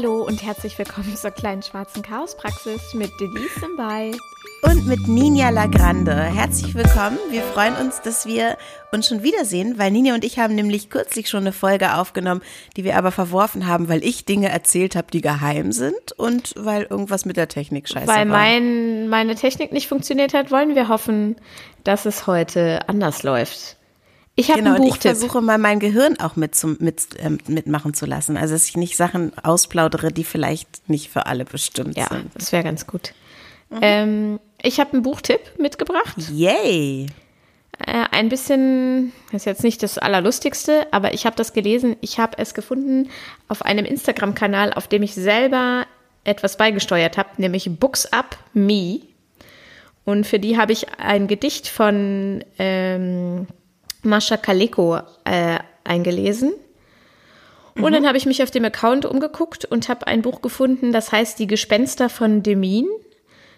Hallo und herzlich willkommen zur kleinen schwarzen Chaospraxis mit Denise dabei. Und mit Ninja Lagrande. Herzlich willkommen. Wir freuen uns, dass wir uns schon wiedersehen, weil Ninja und ich haben nämlich kürzlich schon eine Folge aufgenommen, die wir aber verworfen haben, weil ich Dinge erzählt habe, die geheim sind und weil irgendwas mit der Technik scheiße Weil war. mein, meine Technik nicht funktioniert hat, wollen wir hoffen, dass es heute anders läuft. Ich habe Genau, einen und ich Buchtipp. versuche mal mein Gehirn auch mit zum, mit, ähm, mitmachen zu lassen. Also, dass ich nicht Sachen ausplaudere, die vielleicht nicht für alle bestimmt ja, sind. das wäre ganz gut. Ähm, ich habe einen Buchtipp mitgebracht. Yay! Äh, ein bisschen, das ist jetzt nicht das Allerlustigste, aber ich habe das gelesen. Ich habe es gefunden auf einem Instagram-Kanal, auf dem ich selber etwas beigesteuert habe, nämlich Books Up Me. Und für die habe ich ein Gedicht von ähm, Mascha Kaleko äh, eingelesen. Und dann habe ich mich auf dem Account umgeguckt und habe ein Buch gefunden, das heißt Die Gespenster von Demin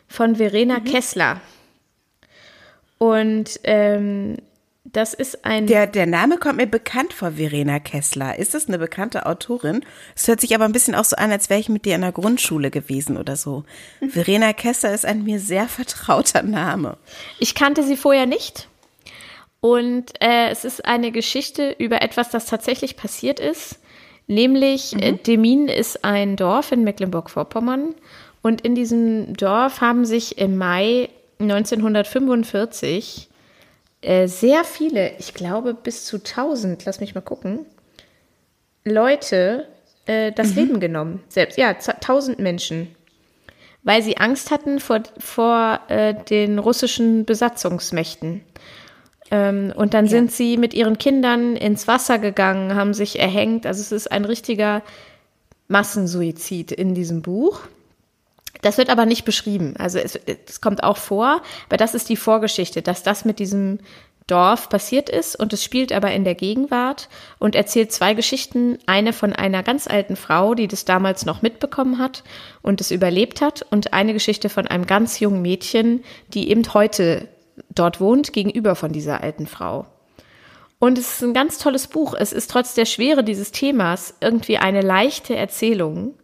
von Verena Kessler. Und ähm, das ist ein. Der, der Name kommt mir bekannt vor, Verena Kessler. Ist das eine bekannte Autorin? Es hört sich aber ein bisschen auch so an, als wäre ich mit dir in der Grundschule gewesen oder so. Verena Kessler ist ein mir sehr vertrauter Name. Ich kannte sie vorher nicht. Und äh, es ist eine Geschichte über etwas, das tatsächlich passiert ist. Nämlich, äh, Demin ist ein Dorf in Mecklenburg-Vorpommern. Und in diesem Dorf haben sich im Mai 1945 äh, sehr viele, ich glaube bis zu 1000, lass mich mal gucken, Leute äh, das Leben genommen. Selbst, ja, 1000 Menschen. Weil sie Angst hatten vor, vor äh, den russischen Besatzungsmächten. Ähm, und dann sind sie mit ihren Kindern ins Wasser gegangen, haben sich erhängt. Also es ist ein richtiger Massensuizid in diesem Buch. Das wird aber nicht beschrieben. Also es, es kommt auch vor, aber das ist die Vorgeschichte, dass das mit diesem Dorf passiert ist und es spielt aber in der Gegenwart und erzählt zwei Geschichten. Eine von einer ganz alten Frau, die das damals noch mitbekommen hat und es überlebt hat und eine Geschichte von einem ganz jungen Mädchen, die eben heute dort wohnt, gegenüber von dieser alten Frau. Und es ist ein ganz tolles Buch. Es ist trotz der Schwere dieses Themas irgendwie eine leichte Erzählung.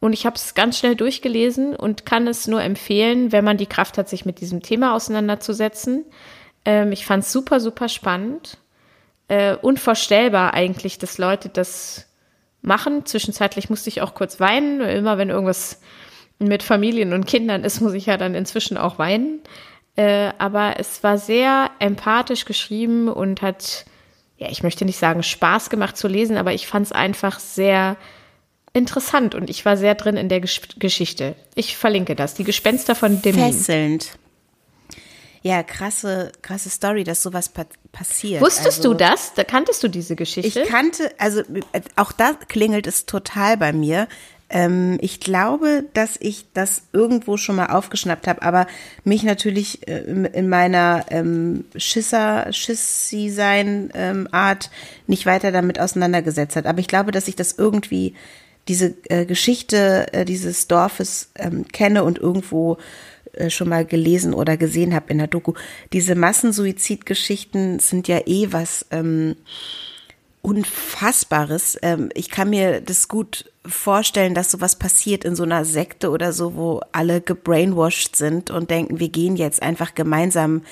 Und ich habe es ganz schnell durchgelesen und kann es nur empfehlen, wenn man die Kraft hat, sich mit diesem Thema auseinanderzusetzen. Ähm, ich fand es super, super spannend. Äh, unvorstellbar eigentlich, dass Leute das machen. Zwischenzeitlich musste ich auch kurz weinen. Immer wenn irgendwas mit Familien und Kindern ist, muss ich ja dann inzwischen auch weinen. Äh, aber es war sehr empathisch geschrieben und hat, ja, ich möchte nicht sagen Spaß gemacht zu lesen, aber ich fand es einfach sehr interessant und ich war sehr drin in der Gesch Geschichte. Ich verlinke das. Die Gespenster von Demin. Fesselnd. Ja, krasse, krasse Story, dass sowas pa passiert. Wusstest also, du das? Da kanntest du diese Geschichte? Ich kannte, also äh, auch da klingelt es total bei mir. Ähm, ich glaube, dass ich das irgendwo schon mal aufgeschnappt habe, aber mich natürlich äh, in meiner ähm, Schisser, Schissi sein ähm, nicht weiter damit auseinandergesetzt hat. Aber ich glaube, dass ich das irgendwie diese äh, Geschichte äh, dieses Dorfes ähm, kenne und irgendwo äh, schon mal gelesen oder gesehen habe in der Doku. Diese Massensuizidgeschichten sind ja eh was ähm, Unfassbares. Ähm, ich kann mir das gut vorstellen, dass sowas passiert in so einer Sekte oder so, wo alle gebrainwashed sind und denken, wir gehen jetzt einfach gemeinsam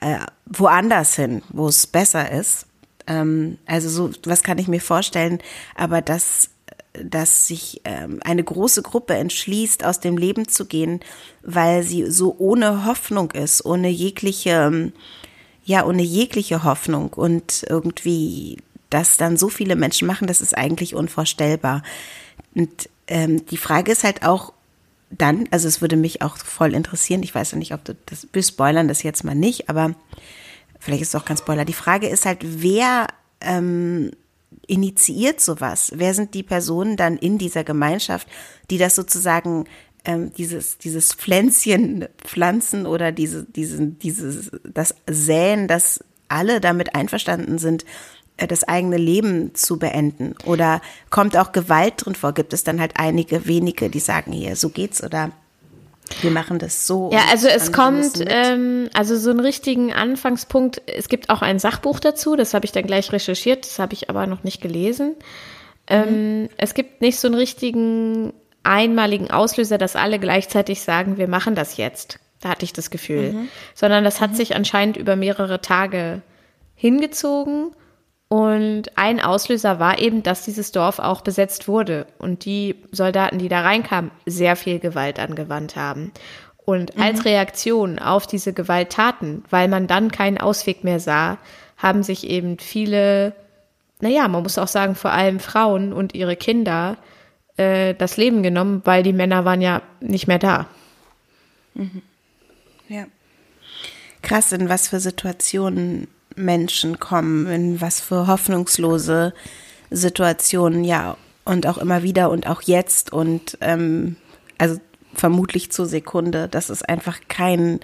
äh, woanders hin, wo es besser ist. Ähm, also so, was kann ich mir vorstellen, aber dass dass sich ähm, eine große Gruppe entschließt, aus dem Leben zu gehen, weil sie so ohne Hoffnung ist, ohne jegliche, ähm, ja, ohne jegliche Hoffnung und irgendwie das dann so viele Menschen machen, das ist eigentlich unvorstellbar. Und ähm, die Frage ist halt auch dann, also es würde mich auch voll interessieren, ich weiß ja nicht, ob du das, wir spoilern das jetzt mal nicht, aber vielleicht ist es auch kein Spoiler. Die Frage ist halt, wer ähm, initiiert sowas? Wer sind die Personen dann in dieser Gemeinschaft, die das sozusagen ähm, dieses dieses Pflänzchen pflanzen oder diese diesen dieses das säen, dass alle damit einverstanden sind, das eigene Leben zu beenden? Oder kommt auch Gewalt drin vor? Gibt es dann halt einige wenige, die sagen hier, so geht's oder wir machen das so. Ja, also es kommt, ähm, also so einen richtigen Anfangspunkt. Es gibt auch ein Sachbuch dazu, das habe ich dann gleich recherchiert, das habe ich aber noch nicht gelesen. Ähm, es gibt nicht so einen richtigen einmaligen Auslöser, dass alle gleichzeitig sagen, wir machen das jetzt. Da hatte ich das Gefühl. Mhm. Sondern das hat mhm. sich anscheinend über mehrere Tage hingezogen. Und ein Auslöser war eben, dass dieses Dorf auch besetzt wurde und die Soldaten, die da reinkamen, sehr viel Gewalt angewandt haben. Und als mhm. Reaktion auf diese Gewalttaten, weil man dann keinen Ausweg mehr sah, haben sich eben viele, naja, man muss auch sagen, vor allem Frauen und ihre Kinder äh, das Leben genommen, weil die Männer waren ja nicht mehr da. Mhm. Ja. Krass, in was für Situationen Menschen kommen, in was für hoffnungslose Situationen, ja, und auch immer wieder und auch jetzt und ähm, also vermutlich zur Sekunde, dass es einfach keinen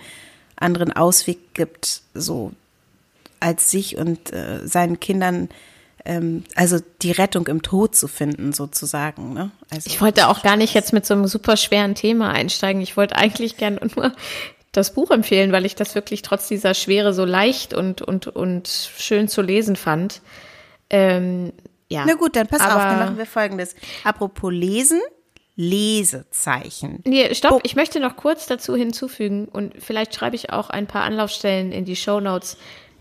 anderen Ausweg gibt, so als sich und äh, seinen Kindern ähm, also die Rettung im Tod zu finden, sozusagen. Ne? Also, ich wollte auch gar nicht jetzt mit so einem super schweren Thema einsteigen. Ich wollte eigentlich gerne nur das Buch empfehlen, weil ich das wirklich trotz dieser Schwere so leicht und, und, und schön zu lesen fand. Ähm, ja. Na gut, dann pass Aber, auf, dann machen wir folgendes. Apropos Lesen, Lesezeichen. Nee, stopp, oh. ich möchte noch kurz dazu hinzufügen und vielleicht schreibe ich auch ein paar Anlaufstellen in die Show Notes.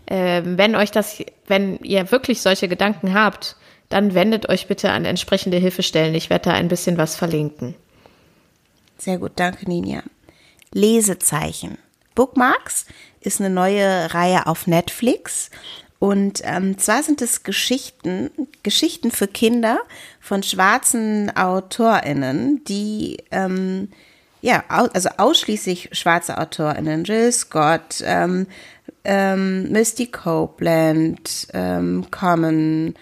Ähm, wenn euch das, wenn ihr wirklich solche Gedanken habt, dann wendet euch bitte an entsprechende Hilfestellen. Ich werde da ein bisschen was verlinken. Sehr gut, danke Ninja. Lesezeichen. Bookmarks ist eine neue Reihe auf Netflix und ähm, zwar sind es Geschichten, Geschichten für Kinder von schwarzen AutorInnen, die ähm, ja, also ausschließlich schwarze AutorInnen, Jill Scott, ähm, ähm, Misty Copeland, ähm, Common,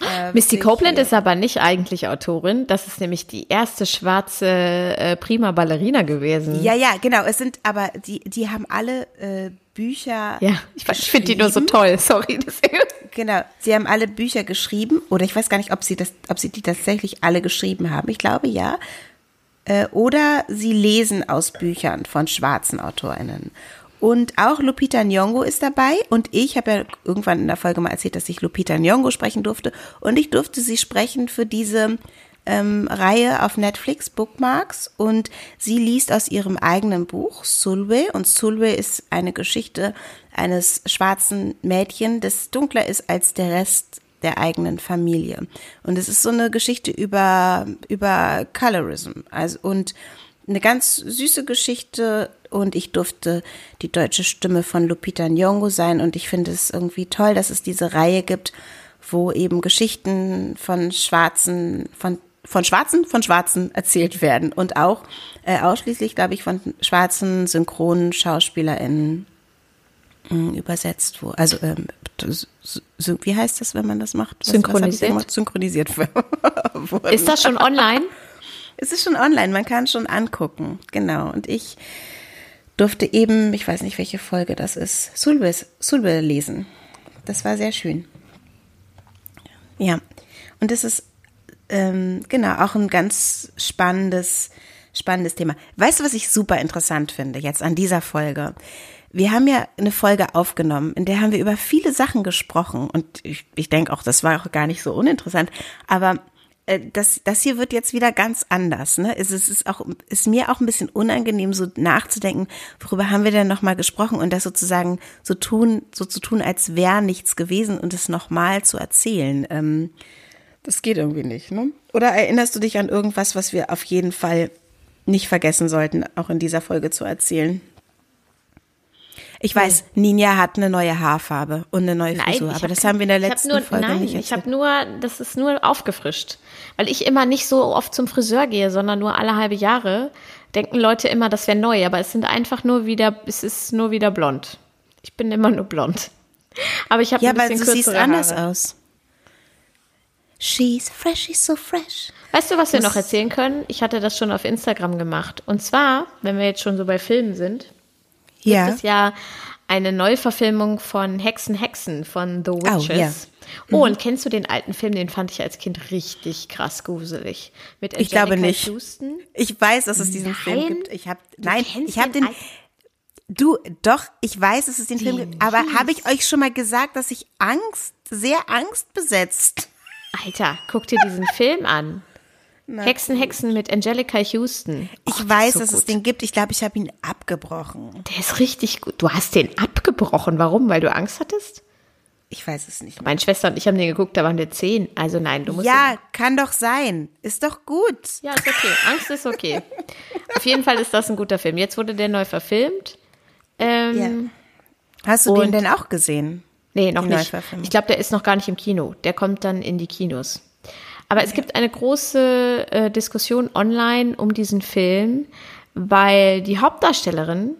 äh, Misty Copeland ist aber nicht eigentlich Autorin. Das ist nämlich die erste schwarze äh, Prima Ballerina gewesen. Ja, ja, genau. Es sind aber die, die haben alle äh, Bücher. Ja, ich, ich finde die nur so toll. Sorry. genau, sie haben alle Bücher geschrieben oder ich weiß gar nicht, ob sie das, ob sie die tatsächlich alle geschrieben haben. Ich glaube ja. Äh, oder sie lesen aus Büchern von schwarzen AutorInnen. Und auch Lupita Nyong'o ist dabei. Und ich habe ja irgendwann in der Folge mal erzählt, dass ich Lupita Nyong'o sprechen durfte. Und ich durfte sie sprechen für diese ähm, Reihe auf Netflix, Bookmarks. Und sie liest aus ihrem eigenen Buch, Sulwe. Und Sulwe ist eine Geschichte eines schwarzen Mädchen, das dunkler ist als der Rest der eigenen Familie. Und es ist so eine Geschichte über, über Colorism. Also, und eine ganz süße Geschichte und ich durfte die deutsche Stimme von Lupita Nyong'o sein und ich finde es irgendwie toll, dass es diese Reihe gibt, wo eben Geschichten von Schwarzen, von von Schwarzen, von Schwarzen erzählt werden und auch äh, ausschließlich, glaube ich, von schwarzen synchronen SchauspielerInnen äh, übersetzt, wo, also ähm, wie heißt das, wenn man das macht? Was, Synchronisiert. Was Synchronisiert. Ist das schon online? Es ist schon online, man kann schon angucken, genau. Und ich durfte eben, ich weiß nicht, welche Folge das ist, Sulbe, Sulbe lesen. Das war sehr schön. Ja, und das ist ähm, genau auch ein ganz spannendes, spannendes Thema. Weißt du, was ich super interessant finde jetzt an dieser Folge? Wir haben ja eine Folge aufgenommen, in der haben wir über viele Sachen gesprochen und ich, ich denke auch, das war auch gar nicht so uninteressant, aber das, das hier wird jetzt wieder ganz anders. Ne? Es ist auch, ist mir auch ein bisschen unangenehm, so nachzudenken, worüber haben wir denn nochmal gesprochen und das sozusagen so tun, so zu tun, als wäre nichts gewesen und es nochmal zu erzählen. Ähm, das geht irgendwie nicht, ne? Oder erinnerst du dich an irgendwas, was wir auf jeden Fall nicht vergessen sollten, auch in dieser Folge zu erzählen? Ich weiß, Ninja hat eine neue Haarfarbe und eine neue Frisur, Nein, aber das haben wir in der letzten nur, Folge nein, nicht erzählt. Ich habe nur, das ist nur aufgefrischt, weil ich immer nicht so oft zum Friseur gehe, sondern nur alle halbe Jahre. Denken Leute immer, das wäre neu, aber es sind einfach nur wieder, es ist nur wieder blond. Ich bin immer nur blond. Aber ich habe ja, ein bisschen aber du siehst anders aus. She's fresh, she's so fresh. Weißt du, was wir noch erzählen können? Ich hatte das schon auf Instagram gemacht. Und zwar, wenn wir jetzt schon so bei Filmen sind, ja. gibt es ja eine Neuverfilmung von Hexen, Hexen von The Witches. Oh. Oh, mhm. und kennst du den alten Film? Den fand ich als Kind richtig krass gruselig. Mit ich glaube nicht. Houston. Ich weiß, dass es diesen nein, Film gibt. Ich habe nein, ich habe den. Du, doch, ich weiß, dass es den, den Film gibt. Aber habe ich euch schon mal gesagt, dass ich Angst, sehr angstbesetzt Alter, guck dir diesen Film an. Na, Hexen. Hexen mit Angelica Houston. Ich oh, weiß, so dass gut. es den gibt. Ich glaube, ich habe ihn abgebrochen. Der ist richtig gut. Du hast den abgebrochen. Warum? Weil du Angst hattest? Ich weiß es nicht. Mehr. Meine Schwester und ich haben den geguckt, da waren wir zehn. Also nein, du musst. Ja, kann doch sein. Ist doch gut. Ja, ist okay. Angst ist okay. Auf jeden Fall ist das ein guter Film. Jetzt wurde der neu verfilmt. Ähm, ja. Hast du den denn auch gesehen? Nee, noch nicht. Ich glaube, der ist noch gar nicht im Kino. Der kommt dann in die Kinos. Aber es gibt eine große äh, Diskussion online um diesen Film, weil die Hauptdarstellerin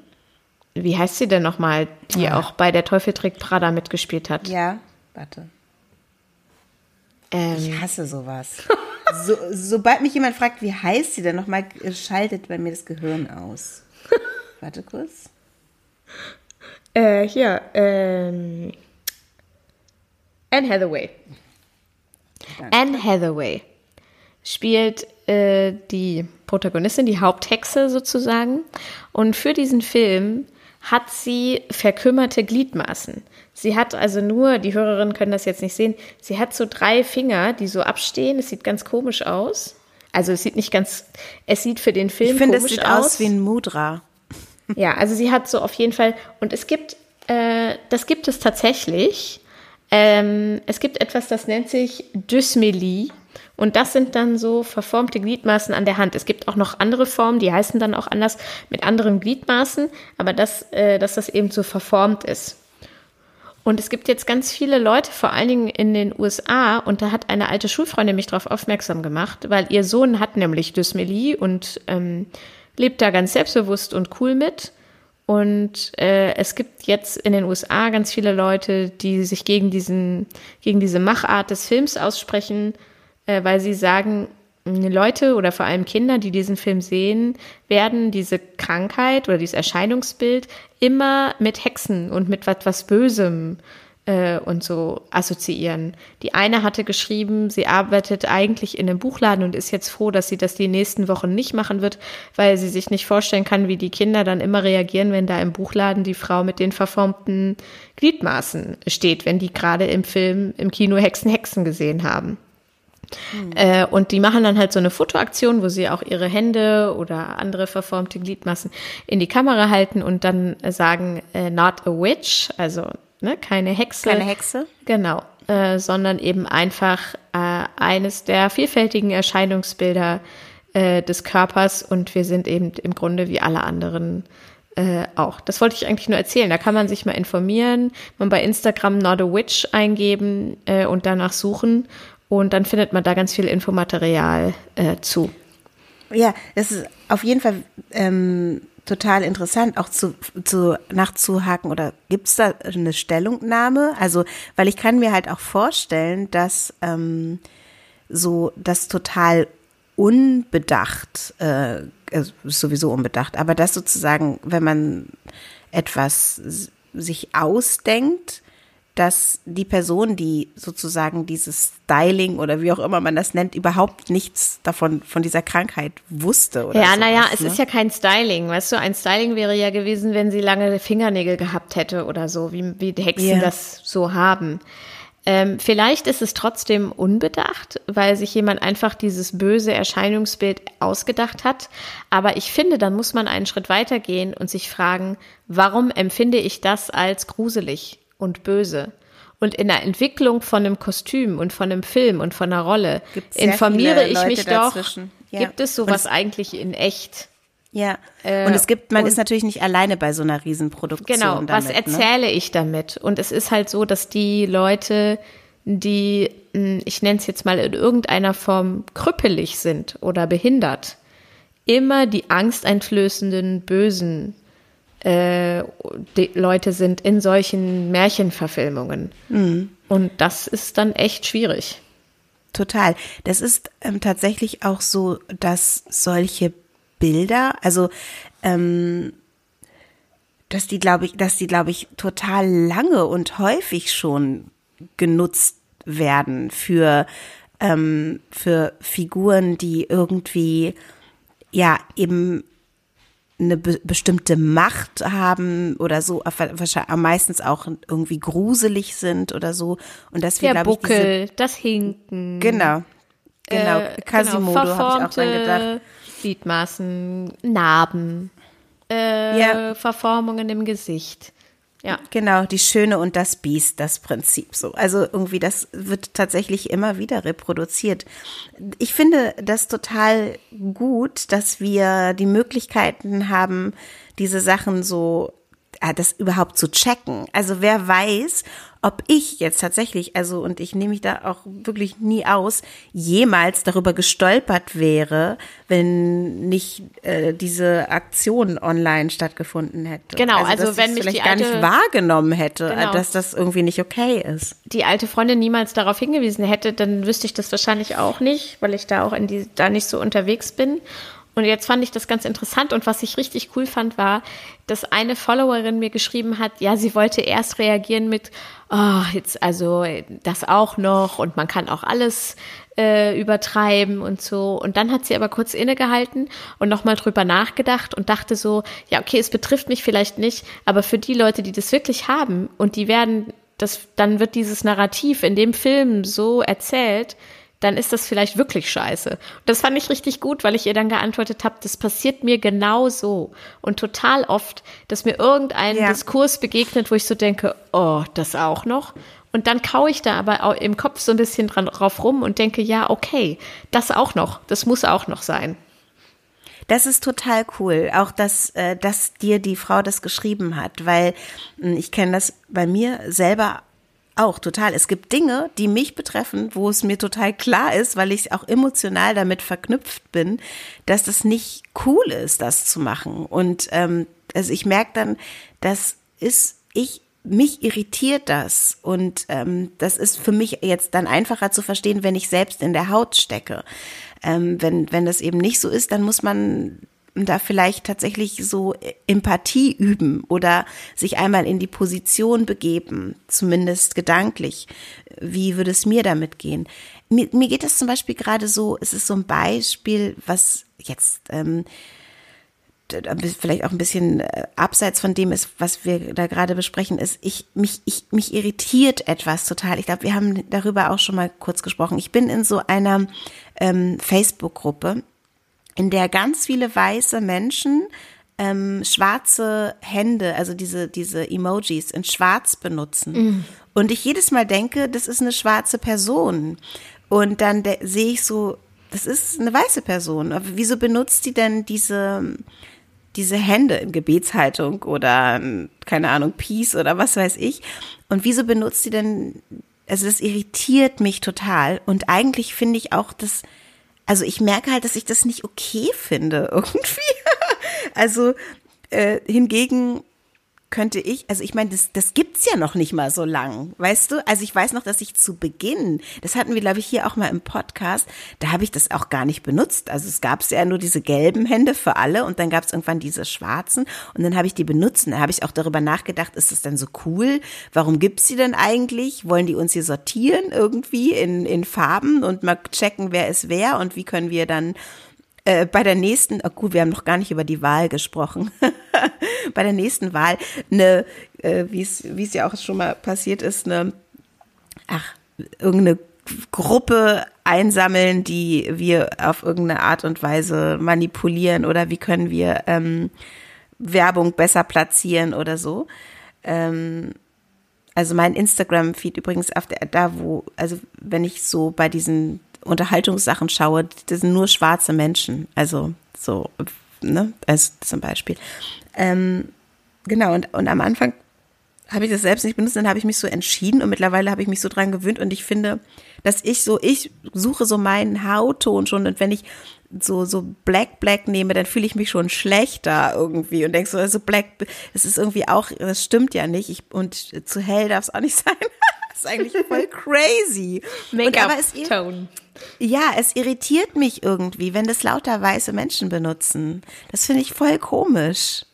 wie heißt sie denn nochmal, die ja. auch bei Der Teufel trägt Prada mitgespielt hat? Ja, warte. Ähm. Ich hasse sowas. so, sobald mich jemand fragt, wie heißt sie denn nochmal, schaltet bei mir das Gehirn aus. warte kurz. Äh, hier, ähm. Anne Hathaway. Danke. Anne Hathaway spielt äh, die Protagonistin, die Haupthexe sozusagen. Und für diesen Film hat sie verkümmerte Gliedmaßen. Sie hat also nur, die Hörerinnen können das jetzt nicht sehen, sie hat so drei Finger, die so abstehen. Es sieht ganz komisch aus. Also es sieht nicht ganz, es sieht für den Film ich finde, es sieht aus. aus wie ein Mudra. Ja, also sie hat so auf jeden Fall, und es gibt, äh, das gibt es tatsächlich. Ähm, es gibt etwas, das nennt sich Dysmelie. Und das sind dann so verformte Gliedmaßen an der Hand. Es gibt auch noch andere Formen, die heißen dann auch anders mit anderen Gliedmaßen, aber das, äh, dass das eben so verformt ist. Und es gibt jetzt ganz viele Leute, vor allen Dingen in den USA, und da hat eine alte Schulfreundin mich darauf aufmerksam gemacht, weil ihr Sohn hat nämlich Dysmelie und ähm, lebt da ganz selbstbewusst und cool mit. Und äh, es gibt jetzt in den USA ganz viele Leute, die sich gegen diesen, gegen diese Machart des Films aussprechen äh, weil sie sagen, Leute oder vor allem Kinder, die diesen Film sehen, werden diese Krankheit oder dieses Erscheinungsbild immer mit Hexen und mit was, Bösem äh, und so assoziieren. Die eine hatte geschrieben, sie arbeitet eigentlich in einem Buchladen und ist jetzt froh, dass sie das die nächsten Wochen nicht machen wird, weil sie sich nicht vorstellen kann, wie die Kinder dann immer reagieren, wenn da im Buchladen die Frau mit den verformten Gliedmaßen steht, wenn die gerade im Film, im Kino Hexen, Hexen gesehen haben. Mhm. Äh, und die machen dann halt so eine Fotoaktion, wo sie auch ihre Hände oder andere verformte Gliedmassen in die Kamera halten und dann sagen, äh, not a witch, also ne, keine Hexe. Keine Hexe. Genau, äh, sondern eben einfach äh, eines der vielfältigen Erscheinungsbilder äh, des Körpers und wir sind eben im Grunde wie alle anderen äh, auch. Das wollte ich eigentlich nur erzählen. Da kann man sich mal informieren, man bei Instagram Not a Witch eingeben äh, und danach suchen und dann findet man da ganz viel Infomaterial äh, zu. Ja, das ist auf jeden Fall ähm, total interessant, auch zu, zu nachzuhaken. Oder gibt es da eine Stellungnahme? Also, weil ich kann mir halt auch vorstellen, dass ähm, so das total unbedacht, äh, sowieso unbedacht, aber dass sozusagen, wenn man etwas sich ausdenkt, dass die Person, die sozusagen dieses Styling oder wie auch immer man das nennt, überhaupt nichts davon, von dieser Krankheit wusste. Oder ja, naja, es ne? ist ja kein Styling. Weißt du, ein Styling wäre ja gewesen, wenn sie lange Fingernägel gehabt hätte oder so, wie, wie die Hexen yeah. das so haben. Ähm, vielleicht ist es trotzdem unbedacht, weil sich jemand einfach dieses böse Erscheinungsbild ausgedacht hat. Aber ich finde, dann muss man einen Schritt weitergehen und sich fragen, warum empfinde ich das als gruselig? Und böse. Und in der Entwicklung von einem Kostüm und von einem Film und von einer Rolle informiere ich mich doch, ja. gibt es sowas eigentlich in echt? Ja, äh, und es gibt, man ist natürlich nicht alleine bei so einer Riesenproduktion. Genau, damit, was ne? erzähle ne? ich damit? Und es ist halt so, dass die Leute, die, hm, ich nenne es jetzt mal in irgendeiner Form krüppelig sind oder behindert, immer die angsteinflößenden, bösen äh, die Leute sind in solchen Märchenverfilmungen. Mhm. Und das ist dann echt schwierig. Total. Das ist ähm, tatsächlich auch so, dass solche Bilder, also ähm, dass die, glaube ich, dass die, glaube ich, total lange und häufig schon genutzt werden für, ähm, für Figuren, die irgendwie ja eben eine be bestimmte Macht haben oder so, wahrscheinlich meistens auch irgendwie gruselig sind oder so. Und dass wir, Der glaube ich, Buckel, das Hinken. Genau. Genau, äh, Quasimodo genau, habe ich auch dran gedacht. Gliedmaßen, Narben, äh, Ja. Verformungen im Gesicht. Ja. Genau, die Schöne und das Biest, das Prinzip so. Also irgendwie, das wird tatsächlich immer wieder reproduziert. Ich finde das total gut, dass wir die Möglichkeiten haben, diese Sachen so, äh, das überhaupt zu checken. Also wer weiß, ob ich jetzt tatsächlich, also und ich nehme mich da auch wirklich nie aus, jemals darüber gestolpert wäre, wenn nicht äh, diese Aktion online stattgefunden hätte. Genau, also dass wenn ich mich vielleicht die gar nicht alte- wahrgenommen hätte, Genau. dass das irgendwie nicht okay ist. die alte Freundin niemals darauf hingewiesen hätte, dann wüsste ich das wahrscheinlich auch nicht, weil ich da auch in die, da nicht so unterwegs bin. Und jetzt fand ich das ganz interessant und was ich richtig cool fand, war, dass eine Followerin mir geschrieben hat, ja, sie wollte erst reagieren mit, oh, jetzt also das auch noch und man kann auch alles äh, übertreiben und so. Und dann hat sie aber kurz innegehalten und nochmal drüber nachgedacht und dachte so, ja, okay, es betrifft mich vielleicht nicht, aber für die Leute, die das wirklich haben und die werden das, dann wird dieses Narrativ in dem Film so erzählt, dann ist das vielleicht wirklich scheiße. Und das fand ich richtig gut, weil ich ihr dann geantwortet habe, das passiert mir genau so. Und total oft, dass mir irgendein Ja. Diskurs begegnet, wo ich so denke, oh, das auch noch. Und dann kaue ich da aber auch im Kopf so ein bisschen dran drauf rum und denke, ja, okay, das auch noch, das muss auch noch sein. Das ist total cool, auch dass, äh, dass dir die Frau das geschrieben hat, weil mh, ich kenne das bei mir selber auch total. Es gibt Dinge, die mich betreffen, wo es mir total klar ist, weil ich auch emotional damit verknüpft bin, dass das nicht cool ist, das zu machen. Und ähm, also ich merke dann, das ist ich mich irritiert das und ähm, das ist für mich jetzt dann einfacher zu verstehen, wenn ich selbst in der Haut stecke. Ähm, wenn wenn das eben nicht so ist, dann muss man da vielleicht tatsächlich so Empathie üben oder sich einmal in die Position begeben, zumindest gedanklich. Wie würde es mir damit gehen? Mir, mir geht es zum Beispiel gerade so, es ist so ein Beispiel, was jetzt ähm, vielleicht auch ein bisschen äh, abseits von dem ist, was wir da gerade besprechen, ist, ich mich, ich, mich irritiert etwas total. Ich glaube, wir haben darüber auch schon mal kurz gesprochen. Ich bin in so einer ähm, Facebook-Gruppe, in der ganz viele weiße Menschen ähm, schwarze Hände, also diese, diese Emojis in schwarz benutzen. Und ich jedes Mal denke, das ist eine schwarze Person. Und dann sehe ich so, das ist eine weiße Person. Aber wieso benutzt die denn diese, diese Hände in Gebetshaltung oder, ähm, keine Ahnung, Peace oder was weiß ich? Und wieso benutzt die denn, also das irritiert mich total. Und eigentlich finde ich auch das, also ich merke halt, dass ich das nicht okay finde irgendwie. Also äh, hingegen könnte ich, also ich meine, das, das gibt's ja noch nicht mal so lang, weißt du? Also ich weiß noch, dass ich zu Beginn, das hatten wir, glaube ich, hier auch mal im Podcast, da habe ich das auch gar nicht benutzt. Also es gab ja nur diese gelben Hände für alle und dann gab es irgendwann diese schwarzen und dann habe ich die benutzt da habe ich auch darüber nachgedacht, ist das denn so cool? Warum gibt's die denn eigentlich? Wollen die uns hier sortieren irgendwie in, in Farben und mal checken, wer ist wer und wie können wir dann äh, bei der nächsten, oh gut, wir haben noch gar nicht über die Wahl gesprochen. bei der nächsten Wahl eine, äh, wie es ja auch schon mal passiert ist, eine, ach, irgendeine Gruppe einsammeln, die wir auf irgendeine Art und Weise manipulieren oder wie können wir ähm, Werbung besser platzieren oder so. Ähm, also mein Instagram-Feed übrigens auf der, da wo, also wenn ich so bei diesen Unterhaltungssachen schaue, das sind nur schwarze Menschen. Also so, ne, als zum Beispiel. Ähm, genau, und, und am Anfang habe ich das selbst nicht benutzt, dann habe ich mich so entschieden und mittlerweile habe ich mich so dran gewöhnt und ich finde, dass ich so, ich suche so meinen Hautton schon und wenn ich so, so Black Black nehme, dann fühle ich mich schon schlechter irgendwie und denke so, also Black, das ist irgendwie auch, das stimmt ja nicht ich, und zu hell darf es auch nicht sein. das ist eigentlich voll crazy. Make-up-Tone. Ja, es irritiert mich irgendwie, wenn das lauter weiße Menschen benutzen. Das finde ich voll komisch.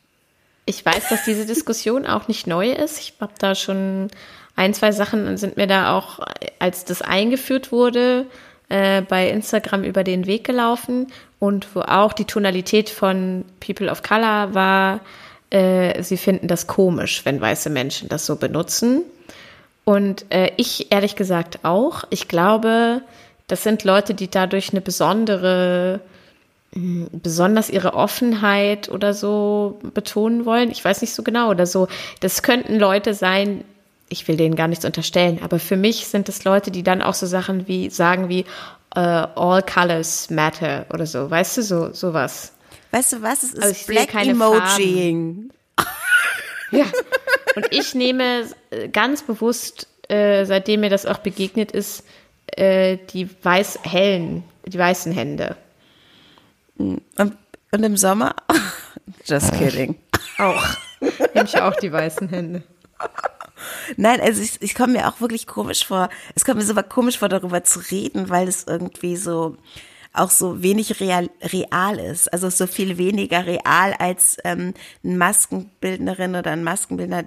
Ich weiß, dass diese Diskussion auch nicht neu ist. Ich habe da schon ein, zwei Sachen sind mir da auch, als das eingeführt wurde, äh, bei Instagram über den Weg gelaufen. und wo auch die Tonalität von People of Color war, äh, sie finden das komisch, wenn weiße Menschen das so benutzen. Und äh, ich ehrlich gesagt auch. Ich glaube, das sind Leute, die dadurch eine besondere, hm, besonders ihre Offenheit oder so betonen wollen. Ich weiß nicht so genau oder so. Das könnten Leute sein, ich will denen gar nichts unterstellen, aber für mich sind es Leute, die dann auch so Sachen wie sagen wie uh, All Colors Matter oder so, weißt du, so sowas. Weißt du was? Es ist also Black Emojiing. ja. Und ich nehme äh, ganz bewusst, äh, seitdem mir das auch begegnet ist, äh, die weiß hellen, die weißen Hände. Und, und im Sommer? Just kidding. Auch. Nehme ich auch die weißen Hände. Nein, also ich, ich komme mir auch wirklich komisch vor. Es kommt mir so komisch vor, darüber zu reden, weil es irgendwie so auch so wenig real, real ist. Also so viel weniger real als ähm, eine Maskenbildnerin oder ein Maskenbildner,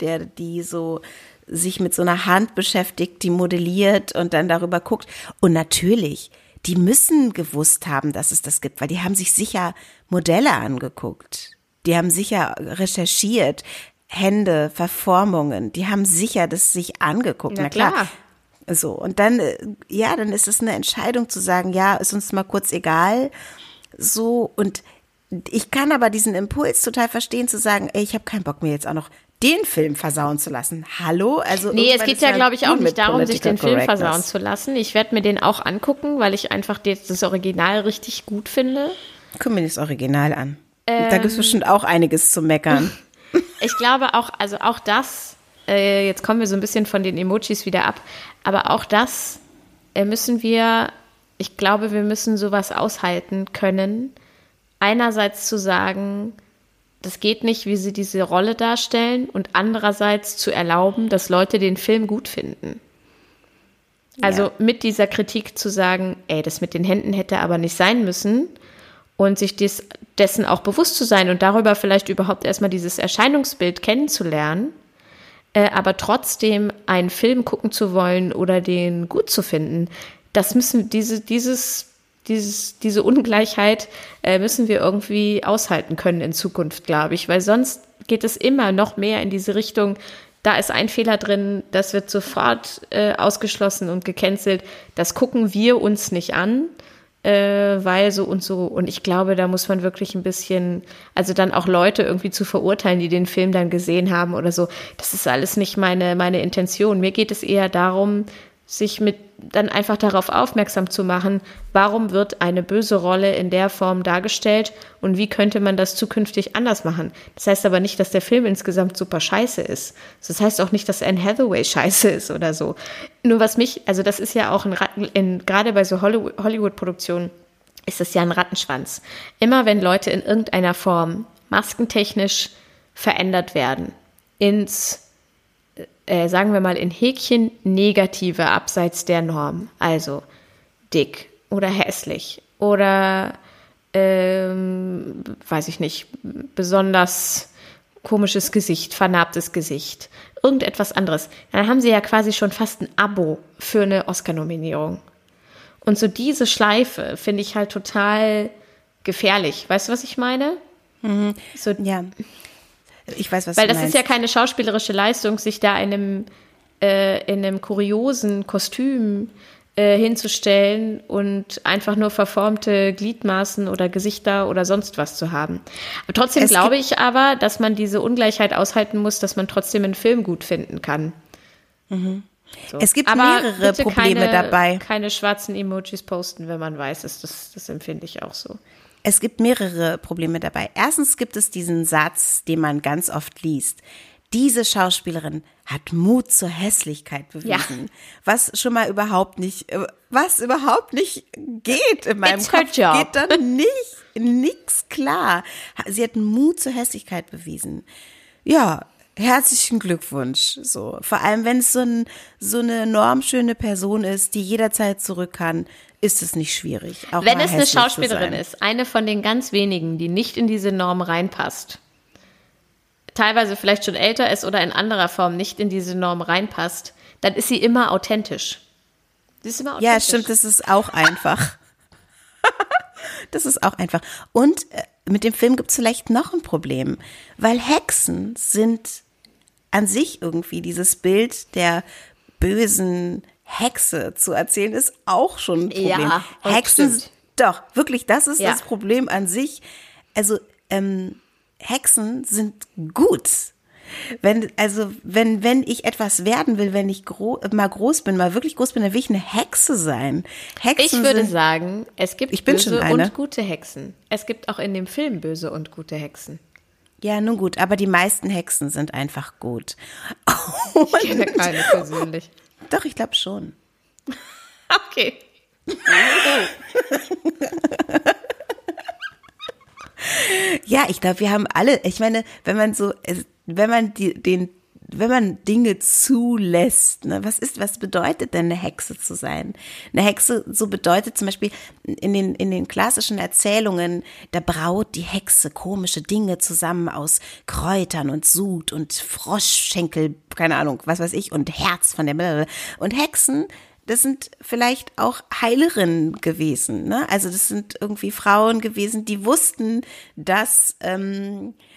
der die so sich mit so einer Hand beschäftigt, die modelliert und dann darüber guckt. Und natürlich, die müssen gewusst haben, dass es das gibt, weil die haben sich sicher Modelle angeguckt. Die haben sicher recherchiert, Hände, Verformungen, die haben sicher das sich angeguckt. Na, Na klar. klar. So, und dann, äh, ja, dann ist es eine Entscheidung zu sagen, ja, ist uns mal kurz egal. So, und ich kann aber diesen Impuls total verstehen, zu sagen, ey, ich habe keinen Bock mir jetzt auch noch den Film versauen zu lassen. Hallo? Also nee, es geht ja, glaube ich, auch nicht darum, sich den Film versauen zu lassen. Ich werde mir den auch angucken, weil ich einfach das Original richtig gut finde. Guck mir das Original an. Ähm, da gibt es bestimmt auch einiges zu meckern. Ich glaube auch, also auch das, äh, jetzt kommen wir so ein bisschen von den Emojis wieder ab, aber auch das äh, müssen wir, ich glaube, wir müssen sowas aushalten können. Einerseits zu sagen, das geht nicht, wie sie diese Rolle darstellen, und andererseits zu erlauben, dass Leute den Film gut finden. Also ja. mit dieser Kritik zu sagen, ey, das mit den Händen hätte aber nicht sein müssen und sich des, dessen auch bewusst zu sein und darüber vielleicht überhaupt erstmal dieses Erscheinungsbild kennenzulernen, äh, aber trotzdem einen Film gucken zu wollen oder den gut zu finden, das müssen diese, dieses, dieses, diese Ungleichheit äh, müssen wir irgendwie aushalten können in Zukunft, glaube ich, weil sonst geht es immer noch mehr in diese Richtung, da ist ein Fehler drin, das wird sofort äh, ausgeschlossen und gecancelt. Das gucken wir uns nicht an äh, weil so und so. Und ich glaube, da muss man wirklich ein bisschen, also dann auch Leute irgendwie zu verurteilen, die den Film dann gesehen haben oder so. Das ist alles nicht meine, meine Intention. Mir geht es eher darum, sich mit dann einfach darauf aufmerksam zu machen, warum wird eine böse Rolle in der Form dargestellt und wie könnte man das zukünftig anders machen. Das heißt aber nicht, dass der Film insgesamt super scheiße ist. Das heißt auch nicht, dass Anne Hathaway scheiße ist oder so. Nur was mich, also das ist ja auch Ratten, in, gerade bei so Hollywood-Produktionen ist das ja ein Rattenschwanz. Immer wenn Leute in irgendeiner Form maskentechnisch verändert werden, ins äh, sagen wir mal in Häkchen negative abseits der Norm. Also dick oder hässlich oder ähm, weiß ich nicht, besonders komisches Gesicht, vernarbtes Gesicht, irgendetwas anderes. Dann haben sie ja quasi schon fast ein Abo für eine Oscar-Nominierung. Und so diese Schleife finde ich halt total gefährlich. Weißt du, was ich meine? Mhm. So, ja. Ich weiß, was Weil du das ist ja keine schauspielerische Leistung, sich da in einem, äh, in einem kuriosen Kostüm äh, hinzustellen und einfach nur verformte Gliedmaßen oder Gesichter oder sonst was zu haben. Aber trotzdem es glaube ich aber, dass man diese Ungleichheit aushalten muss, dass man trotzdem einen Film gut finden kann. Mhm. So. Es gibt aber mehrere Probleme keine, dabei. Keine schwarzen Emojis posten, wenn man weiß, das, das empfinde ich auch so. Es gibt mehrere Probleme dabei. Erstens gibt es diesen Satz, den man ganz oft liest. Diese Schauspielerin hat Mut zur Hässlichkeit bewiesen. Ja. Was schon mal überhaupt nicht, was überhaupt nicht geht in meinem It's Kopf. Geht dann nicht, nix klar. Sie hat Mut zur Hässlichkeit bewiesen. Ja, herzlichen Glückwunsch. So, vor allem wenn es so, ein, so eine normschöne Person ist, die jederzeit zurück kann, ist es nicht schwierig. wenn es eine Schauspielerin ist, eine von den ganz wenigen, die nicht in diese Norm reinpasst, teilweise vielleicht schon älter ist oder in anderer Form nicht in diese Norm reinpasst, dann ist sie immer authentisch. Sie ist immer authentisch. Ja, stimmt, das ist auch einfach. Das ist auch einfach. Und äh, mit dem Film gibt es vielleicht noch ein Problem, weil Hexen sind an sich irgendwie dieses Bild der bösen Hexe zu erzählen, ist auch schon ein Problem. Ja, Hexen, stimmt. doch, wirklich, das ist Ja. das Problem an sich. Also, ähm, Hexen sind gut. Wenn, also, wenn, wenn ich etwas werden will, wenn ich gro mal groß bin, mal wirklich groß bin, dann will ich eine Hexe sein. Hexen Ich würde sind, sagen, es gibt Ich bin böse und gute Hexen. Es gibt auch in dem Film böse und gute Hexen. Ja, nun gut, aber die meisten Hexen sind einfach gut. Ich kenne keine persönlich. Doch, ich glaube schon. Okay. Ja, ich glaube, wir haben alle, ich meine, wenn man so, wenn man die, den, wenn man Dinge zulässt, ne, was ist, was bedeutet denn eine Hexe zu sein? Eine Hexe, so bedeutet zum Beispiel in den, in den klassischen Erzählungen, da braut die Hexe komische Dinge zusammen aus Kräutern und Sud und Froschschenkel, keine Ahnung, was weiß ich, und Herz von der Blablabla. Und Hexen, das sind vielleicht auch Heilerinnen gewesen. Ne? Also das sind irgendwie Frauen gewesen, die wussten, dass ähm, äh,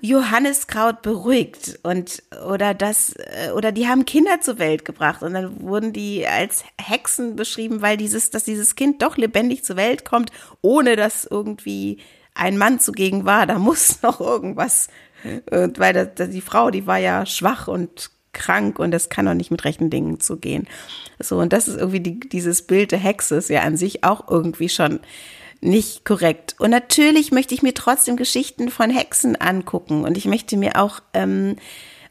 Johanniskraut beruhigt und oder das äh, oder die haben Kinder zur Welt gebracht und dann wurden die als Hexen beschrieben, weil dieses, dass dieses Kind doch lebendig zur Welt kommt, ohne dass irgendwie ein Mann zugegen war. Da muss noch irgendwas, äh, weil das, das, die Frau, die war ja schwach und krank und das kann doch nicht mit rechten Dingen zugehen. So, und das ist irgendwie die, dieses Bild der Hexe ist ja an sich auch irgendwie schon nicht korrekt. Und natürlich möchte ich mir trotzdem Geschichten von Hexen angucken und ich möchte mir auch, ähm,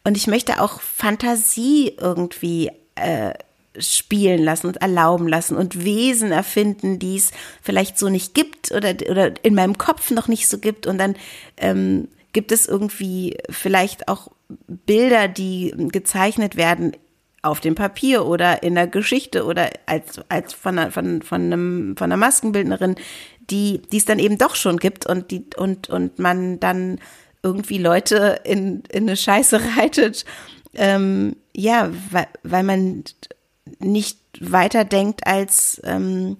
und ich möchte auch Fantasie irgendwie äh, spielen lassen und erlauben lassen und Wesen erfinden, die es vielleicht so nicht gibt oder, oder in meinem Kopf noch nicht so gibt. Und dann ähm, gibt es irgendwie vielleicht auch Bilder, die gezeichnet werden auf dem Papier oder in der Geschichte oder als, als von, einer- von, von, einem, von einer Maskenbildnerin, die, die es dann eben doch schon gibt und, die, und, und man dann irgendwie Leute in, in eine Scheiße reitet. Ähm, ja, weil, weil man nicht weiter denkt, als ähm,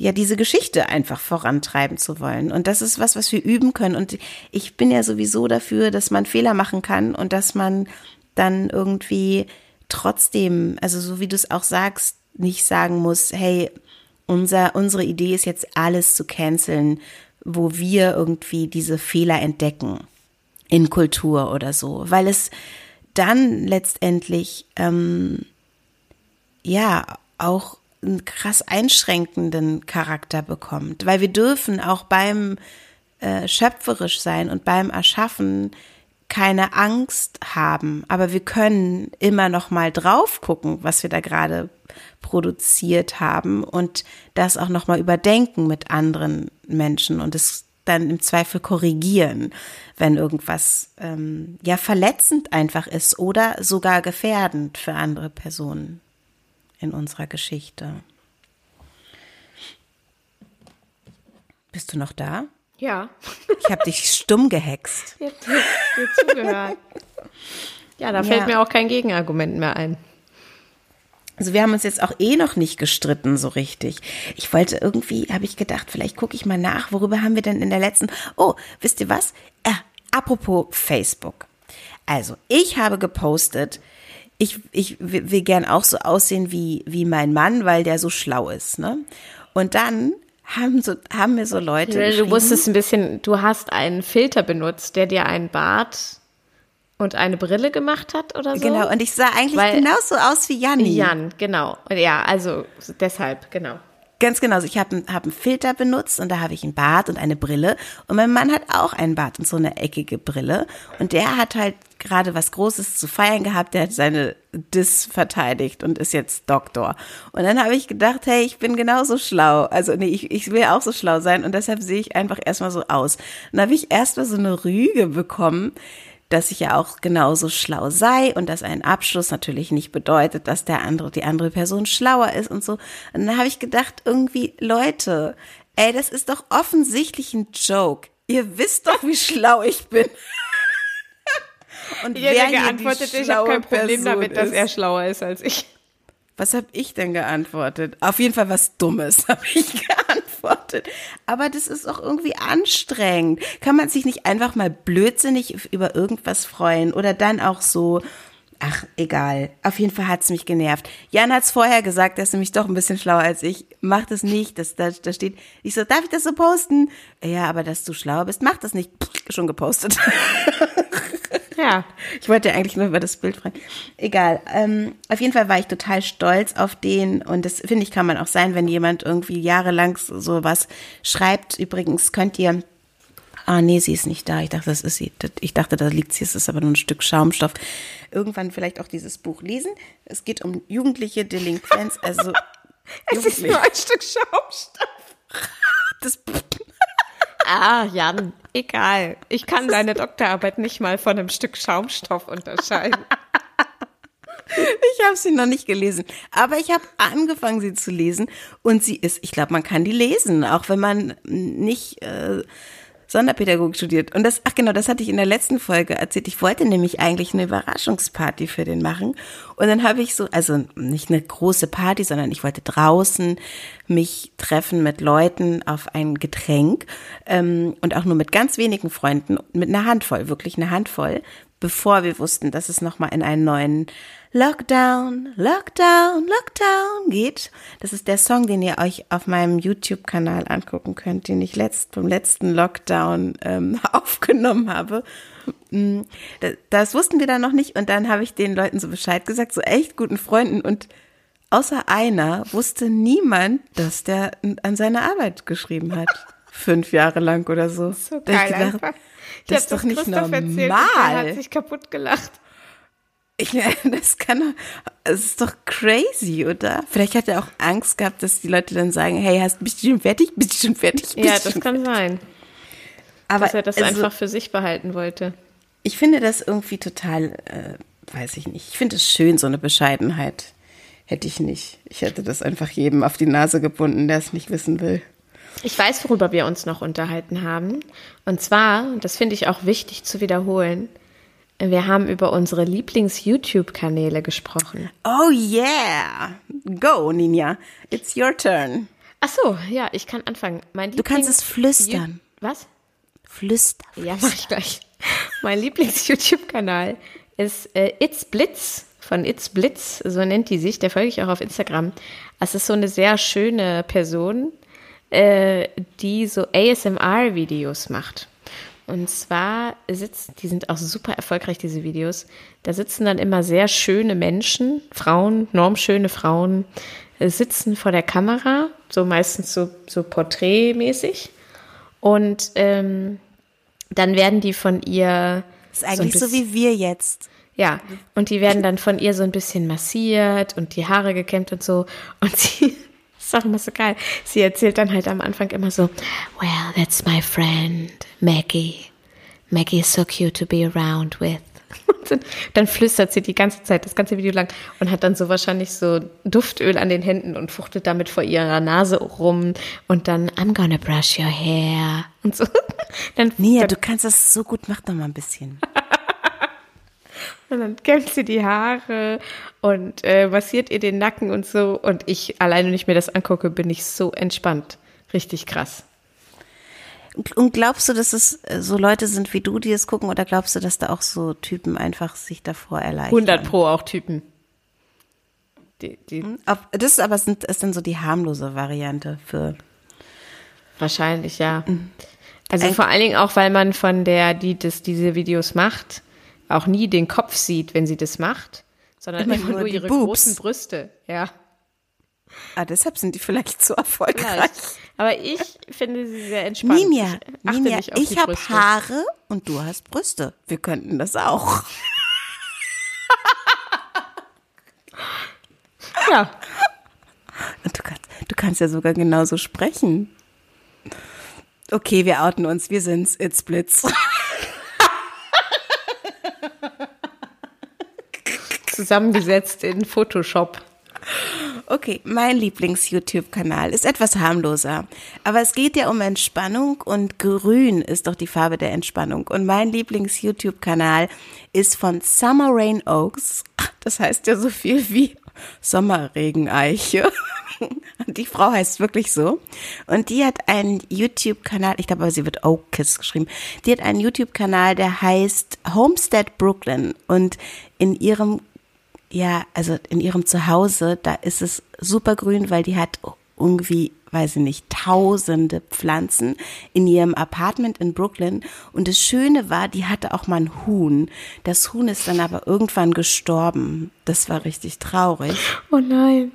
ja diese Geschichte einfach vorantreiben zu wollen. Und das ist was, was wir üben können. Und ich bin ja sowieso dafür, dass man Fehler machen kann und dass man dann irgendwie trotzdem, also so wie du es auch sagst, nicht sagen muss, hey, unser, unsere Idee ist jetzt alles zu canceln, wo wir irgendwie diese Fehler entdecken in Kultur oder so, weil es dann letztendlich ähm, ja auch einen krass einschränkenden Charakter bekommt, weil wir dürfen auch beim äh, schöpferisch sein und beim Erschaffen keine Angst haben, aber wir können immer noch mal drauf gucken, was wir da gerade produziert haben und das auch noch mal überdenken mit anderen Menschen und es dann im Zweifel korrigieren, wenn irgendwas ähm, ja verletzend einfach ist oder sogar gefährdend für andere Personen in unserer Geschichte. Bist du noch da? Ja, Ich habe dich stumm gehext. ich hab dir, dir zugehört. Ja, da fällt Ja. mir auch kein Gegenargument mehr ein. Also wir haben uns jetzt auch eh noch nicht gestritten so richtig. Ich wollte irgendwie, habe ich gedacht, vielleicht gucke ich mal nach, worüber haben wir denn in der letzten. Oh, wisst ihr was? Äh, apropos Facebook. Also ich habe gepostet, ich, ich will gern auch so aussehen wie, wie mein Mann, weil der so schlau ist. Ne? Und dann haben, so, haben mir so Leute. Du wusstest ein bisschen, du hast einen Filter benutzt, der dir einen Bart und eine Brille gemacht hat oder so. Genau, und ich sah eigentlich Weil- genauso aus wie Janni. Jan, genau. Ja, also deshalb, genau. Ganz genau. so. Ich habe hab einen Filter benutzt und da habe ich einen Bart und eine Brille. Und mein Mann hat auch einen Bart und so eine eckige Brille. Und der hat halt gerade was Großes zu feiern gehabt. Der hat seine Dis verteidigt und ist jetzt Doktor. Und dann habe ich gedacht, hey, ich bin genauso schlau. Also nee, ich, ich will auch so schlau sein und deshalb sehe ich einfach erstmal so aus. Und dann habe ich erstmal so eine Rüge bekommen, dass ich ja auch genauso schlau sei und dass ein Abschluss natürlich nicht bedeutet, dass der andere, die andere Person schlauer ist und so. Und dann habe ich gedacht, irgendwie, Leute, ey, das ist doch offensichtlich ein Joke. Ihr wisst doch, wie schlau ich bin. Und Ich wer geantwortet, ich habe kein Problem Person damit, dass ist. er schlauer ist als ich. Was habe ich denn geantwortet? Auf jeden Fall was Dummes habe ich geantwortet. Geantwortet. Aber das ist auch irgendwie anstrengend. Kann man sich nicht einfach mal blödsinnig über irgendwas freuen oder dann auch so, ach, egal. Auf jeden Fall hat's mich genervt. Jan hat's vorher gesagt, er ist nämlich doch ein bisschen schlauer als ich. Mach das nicht. Das, da, da steht, ich so, darf ich das so posten? Ja, aber dass du schlauer bist, mach das nicht. Pff, schon gepostet. Ja. Ich wollte eigentlich nur über das Bild fragen. Egal. Ähm, auf jeden Fall war ich total stolz auf den und das finde ich kann man auch sein, wenn jemand irgendwie jahrelang so was schreibt. Übrigens könnt ihr Ah, nee, sie ist nicht da. Ich dachte, das ist sie. Ich dachte, da liegt sie. Es ist aber nur ein Stück Schaumstoff. Irgendwann vielleicht auch dieses Buch lesen. Es geht um jugendliche Delinquenz. Also es ist nur ein Stück Schaumstoff. Das Ah, Jan, egal. Ich kann deine Doktorarbeit nicht mal von einem Stück Schaumstoff unterscheiden. Ich habe sie noch nicht gelesen, aber ich habe angefangen, sie zu lesen und sie ist, ich glaube, man kann die lesen, auch wenn man nicht äh, Sonderpädagogik studiert. Und das, ach genau, das hatte ich in der letzten Folge erzählt. Ich wollte nämlich eigentlich eine Überraschungsparty für den machen. Und dann habe ich so, also nicht eine große Party, sondern ich wollte draußen mich treffen mit Leuten auf ein Getränk ähm, und auch nur mit ganz wenigen Freunden, mit einer Handvoll, wirklich eine Handvoll, bevor wir wussten, dass es nochmal in einen neuen Lockdown, Lockdown, Lockdown geht. Das ist der Song, den ihr euch auf meinem YouTube-Kanal angucken könnt, den ich letzt, beim letzten Lockdown ähm, aufgenommen habe. Mm, das wussten wir dann noch nicht und dann habe ich den Leuten so Bescheid gesagt, so echt guten Freunden und außer einer wusste niemand, dass der an seine Arbeit geschrieben hat. Fünf Jahre lang oder so. So geil gedacht, einfach. Ich das ist doch nicht Christoph normal. Erzählt, und der hat sich kaputt gelacht. Ich, das kann doch, es ist doch crazy, oder? Vielleicht hat er auch Angst gehabt, dass die Leute dann sagen, hey, hast, bist du schon fertig? Bist du schon fertig? Bist Ja, das kann sein. Aber dass er das also, einfach für sich behalten wollte. Ich finde das irgendwie total, äh, weiß ich nicht. Ich finde es schön, so eine Bescheidenheit. Hätte ich nicht. Ich hätte das einfach jedem auf die Nase gebunden, der es nicht wissen will. Ich weiß, worüber wir uns noch unterhalten haben. Und zwar, das finde ich auch wichtig zu wiederholen, wir haben über unsere Lieblings-YouTube-Kanäle gesprochen. Oh yeah! Go, Ninja. It's your turn. Ach so, ja, ich kann anfangen. Mein Du kannst es flüstern. Ju- Was? Flüster. Ja, mach ich gleich. Mein Lieblings-YouTube-Kanal ist äh, It's Blitz von It's Blitz, so nennt die sich. Der folge ich auch auf Instagram. Es ist so eine sehr schöne Person, äh, die so ASMR-Videos macht. Und zwar sitzen, die sind auch super erfolgreich, diese Videos. Da sitzen dann immer sehr schöne Menschen, Frauen, normschöne Frauen, äh, sitzen vor der Kamera, so meistens so, so porträtmäßig. Und ähm, dann werden die von ihr. Das ist eigentlich so, bisschen- wie wir jetzt. ja, und die werden dann von ihr so ein bisschen massiert und die Haare gekämmt und so. Und sie, das ist auch immer so geil, sie erzählt dann halt am Anfang immer so, well, that's my friend, Maggie. Maggie is so cute to be around with. Und dann- flüstert sie die ganze Zeit, das ganze Video lang und hat dann so wahrscheinlich so Duftöl an den Händen und fuchtelt damit vor ihrer Nase rum und dann, I'm gonna brush your hair und so. Dann, Nia, dann du kannst das so gut. Mach doch mal ein bisschen. Und dann kämmt sie die Haare und äh, massiert ihr den Nacken und so. Und ich, alleine, wenn ich mir das angucke, bin ich so entspannt. Richtig krass. Und glaubst du, dass es äh, so Leute sind wie du, die es gucken, oder glaubst du, dass da auch so Typen einfach sich davor erleichtern? 100 Pro auch Typen. Die, die, Auf, das ist aber sind, ist dann so die harmlose Variante für. Wahrscheinlich, ja. Also Ein- vor allen Dingen auch, weil man von der, die das, diese Videos macht, auch nie den Kopf sieht, wenn sie das macht, sondern Immer immer, nur nur ihre Boobs. großen Brüste. Ja. Ah, deshalb sind die vielleicht so erfolgreich. Vielleicht. Aber ich finde sie sehr entspannt. Ninja, ich auf ich habe. Haare und du hast Brüste. Wir könnten das auch. Ja. Und du kannst, du kannst ja sogar genauso sprechen. Okay, wir outen uns. Wir sind's. It's Blitz. Zusammengesetzt in Photoshop. Okay, mein Lieblings-YouTube-Kanal ist etwas harmloser. Aber es geht ja um Entspannung und grün ist doch die Farbe der Entspannung. Und mein Lieblings-YouTube-Kanal ist von Summer Rain Oaks. Das heißt ja so viel wie Sommerregeneiche. Die Frau heißt wirklich so. Und die hat einen YouTube-Kanal, ich glaube, sie wird Oakis geschrieben. Die hat einen YouTube-Kanal, der heißt Homestead Brooklyn. Und in ihrem, ja, also in ihrem Zuhause, da ist es super grün, weil die hat irgendwie, weiß ich nicht, tausende Pflanzen in ihrem Apartment in Brooklyn. Und das Schöne war, die hatte auch mal ein Huhn. Das Huhn ist dann aber irgendwann gestorben. Das war richtig traurig. Oh nein.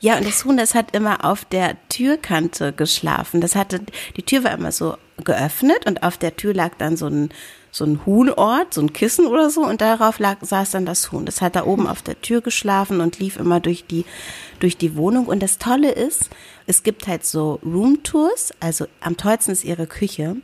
Ja, und das Huhn, das hat immer auf der Türkante geschlafen. Das hatte, die Tür war immer so geöffnet und auf der Tür lag dann so ein, so ein Huhnort, so ein Kissen oder so und darauf lag, saß dann das Huhn. Das hat da oben auf der Tür geschlafen und lief immer durch die, durch die Wohnung. Und das Tolle ist, es gibt halt so Roomtours, also am tollsten ist ihre Küche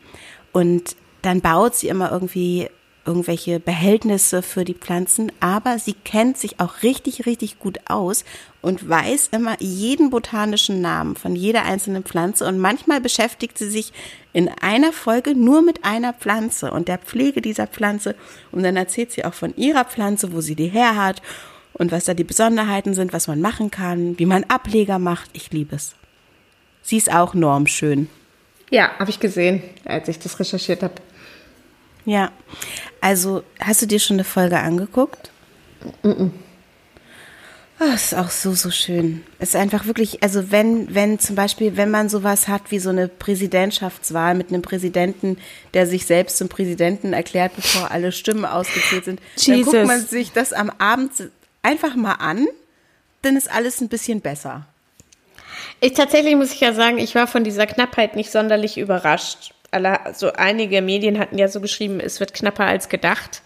und dann baut sie immer irgendwie irgendwelche Behältnisse für die Pflanzen, aber sie kennt sich auch richtig, richtig gut aus und weiß immer jeden botanischen Namen von jeder einzelnen Pflanze und manchmal beschäftigt sie sich in einer Folge nur mit einer Pflanze und der Pflege dieser Pflanze und dann erzählt sie auch von ihrer Pflanze, wo sie die her hat und was da die Besonderheiten sind, was man machen kann, wie man Ableger macht. Ich liebe es. Sie ist auch normschön. Ja, habe ich gesehen, als ich das recherchiert habe. Ja, also hast du dir schon eine Folge angeguckt? Mm, -mm. Oh, ist auch so, so schön. Es ist einfach wirklich, also wenn, wenn zum Beispiel, wenn man sowas hat wie so eine Präsidentschaftswahl mit einem Präsidenten, der sich selbst zum Präsidenten erklärt, bevor alle Stimmen ausgezählt sind, Jesus. dann guckt man sich das am Abend einfach mal an, dann ist alles ein bisschen besser. Ich tatsächlich muss ich ja sagen, ich war von dieser Knappheit nicht sonderlich überrascht also einige Medien hatten ja so geschrieben, es wird knapper als gedacht.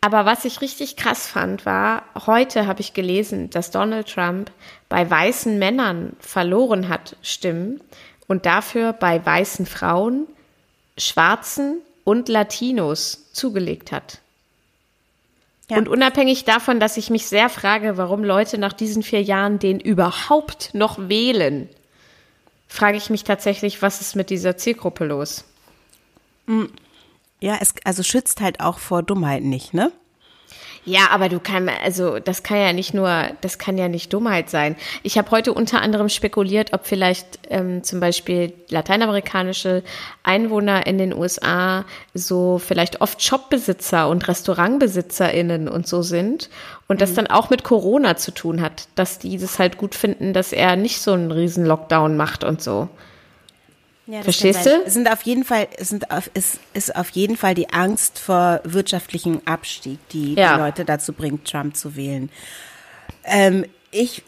Aber was ich richtig krass fand, war, heute habe ich gelesen, dass Donald Trump bei weißen Männern verloren hat Stimmen und dafür bei weißen Frauen, Schwarzen und Latinos zugelegt hat. Ja. Und unabhängig davon, dass ich mich sehr frage, warum Leute nach diesen vier Jahren den überhaupt noch wählen, frage ich mich tatsächlich, was ist mit dieser Zielgruppe los? Hm. Ja, es also schützt halt auch vor Dummheit nicht, ne? Ja, aber du kannst, also das kann ja nicht nur, das kann ja nicht Dummheit sein. Ich habe heute unter anderem spekuliert, ob vielleicht ähm, zum Beispiel lateinamerikanische Einwohner in den USA so vielleicht oft Shopbesitzer und RestaurantbesitzerInnen und so sind und das mhm. dann auch mit Corona zu tun hat, dass die das halt gut finden, dass er nicht so einen riesen Lockdown macht und so. Ja, Verstehst du? Es sind auf jeden Fall, sind auf, es ist auf jeden Fall die Angst vor wirtschaftlichem Abstieg, die ja. die Leute dazu bringt, Trump zu wählen. Ähm, ich,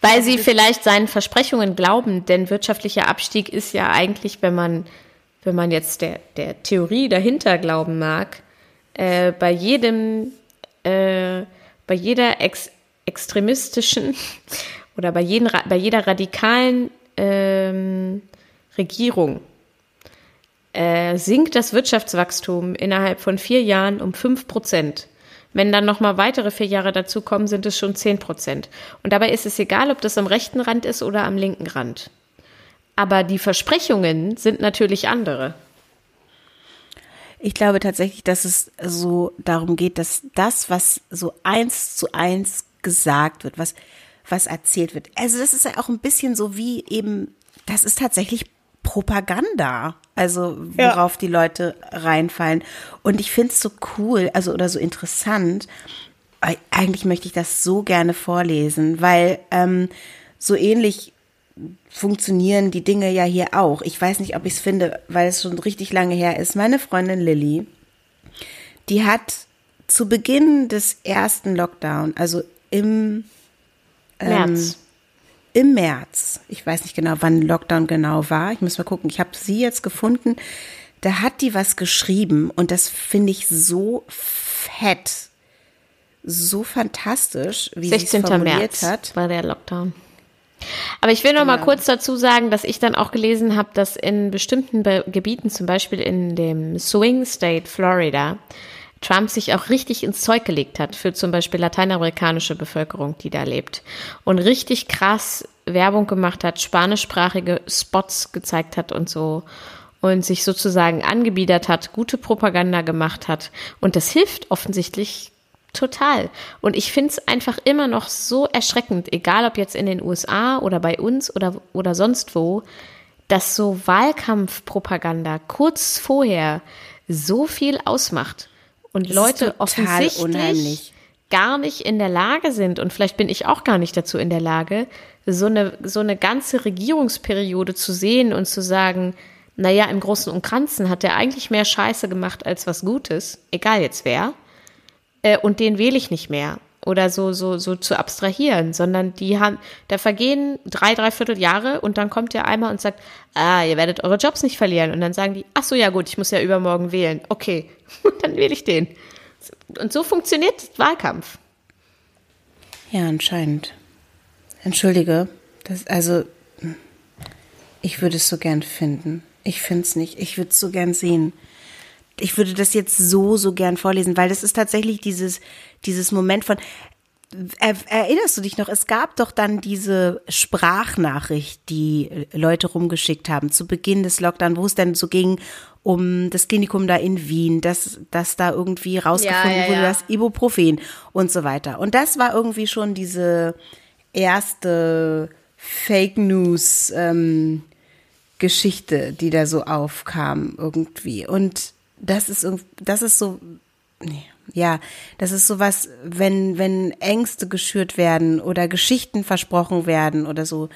Weil sie vielleicht seinen Versprechungen glauben, denn wirtschaftlicher Abstieg ist ja eigentlich, wenn man, wenn man jetzt der, der Theorie dahinter glauben mag, äh, bei jedem, äh, bei jeder ex extremistischen oder bei, jeden, bei jeder radikalen ähm, Regierung äh, sinkt das Wirtschaftswachstum innerhalb von vier Jahren um fünf Prozent. Wenn dann nochmal weitere vier Jahre dazukommen, sind es schon zehn Prozent. Und dabei ist es egal, ob das am rechten Rand ist oder am linken Rand. Aber die Versprechungen sind natürlich andere. Ich glaube tatsächlich, dass es so darum geht, dass das, was so eins zu eins gesagt wird, was, was erzählt wird. Also das ist ja auch ein bisschen so wie eben, das ist tatsächlich Propaganda, also worauf ja. die Leute reinfallen. Und ich finde es so cool, also oder so interessant. Eigentlich möchte ich das so gerne vorlesen, weil ähm, so ähnlich funktionieren die Dinge ja hier auch. Ich weiß nicht, ob ich es finde, weil es schon richtig lange her ist. Meine Freundin Lilly, die hat zu Beginn des ersten Lockdown, also im ähm, März im März, ich weiß nicht genau, wann Lockdown genau war, ich muss mal gucken, ich habe sie jetzt gefunden, da hat die was geschrieben und das finde ich so fett, so fantastisch, wie sie es formuliert März hat. war der Lockdown. Aber ich will noch genau. mal kurz dazu sagen, dass ich dann auch gelesen habe, dass in bestimmten Be Gebieten, zum Beispiel in dem Swing State Florida, Trump sich auch richtig ins Zeug gelegt hat für zum Beispiel lateinamerikanische Bevölkerung, die da lebt. Und richtig krass Werbung gemacht hat, spanischsprachige Spots gezeigt hat und so. Und sich sozusagen angebiedert hat, gute Propaganda gemacht hat. Und das hilft offensichtlich total. Und ich finde es einfach immer noch so erschreckend, egal ob jetzt in den USA oder bei uns oder, oder sonst wo, dass so Wahlkampfpropaganda kurz vorher so viel ausmacht und Das Leute offensichtlich unheimlich. gar nicht in der Lage sind, und vielleicht bin ich auch gar nicht dazu in der Lage, so eine, so eine ganze Regierungsperiode zu sehen und zu sagen, naja, im Großen und Ganzen hat er eigentlich mehr Scheiße gemacht als was Gutes, egal jetzt wer, äh, und den wähle ich nicht mehr. Oder so, so, so zu abstrahieren, sondern die haben, da vergehen drei, dreiviertel Jahre und dann kommt der einmal und sagt, ah, ihr werdet eure Jobs nicht verlieren. Und dann sagen die, ach so, ja gut, ich muss ja übermorgen wählen. Okay, dann wähle ich den. Und so funktioniert Wahlkampf. Ja, anscheinend. Entschuldige, das, also, ich würde es so gern finden. Ich finde es nicht. Ich würde es so gern sehen. Ich würde das jetzt so, so gern vorlesen, weil das ist tatsächlich dieses, dieses Moment von, er, erinnerst du dich noch, es gab doch dann diese Sprachnachricht, die Leute rumgeschickt haben zu Beginn des Lockdown, wo es dann so ging um das Klinikum da in Wien, dass, dass da irgendwie rausgefunden Ja, ja, wurde, ja. dass Ibuprofen und so weiter. Und das war irgendwie schon diese erste Fake News ähm, Geschichte, die da so aufkam irgendwie. Und das ist das ist so nee, ja, das ist sowas, wenn wenn Ängste geschürt werden oder Geschichten versprochen werden oder so.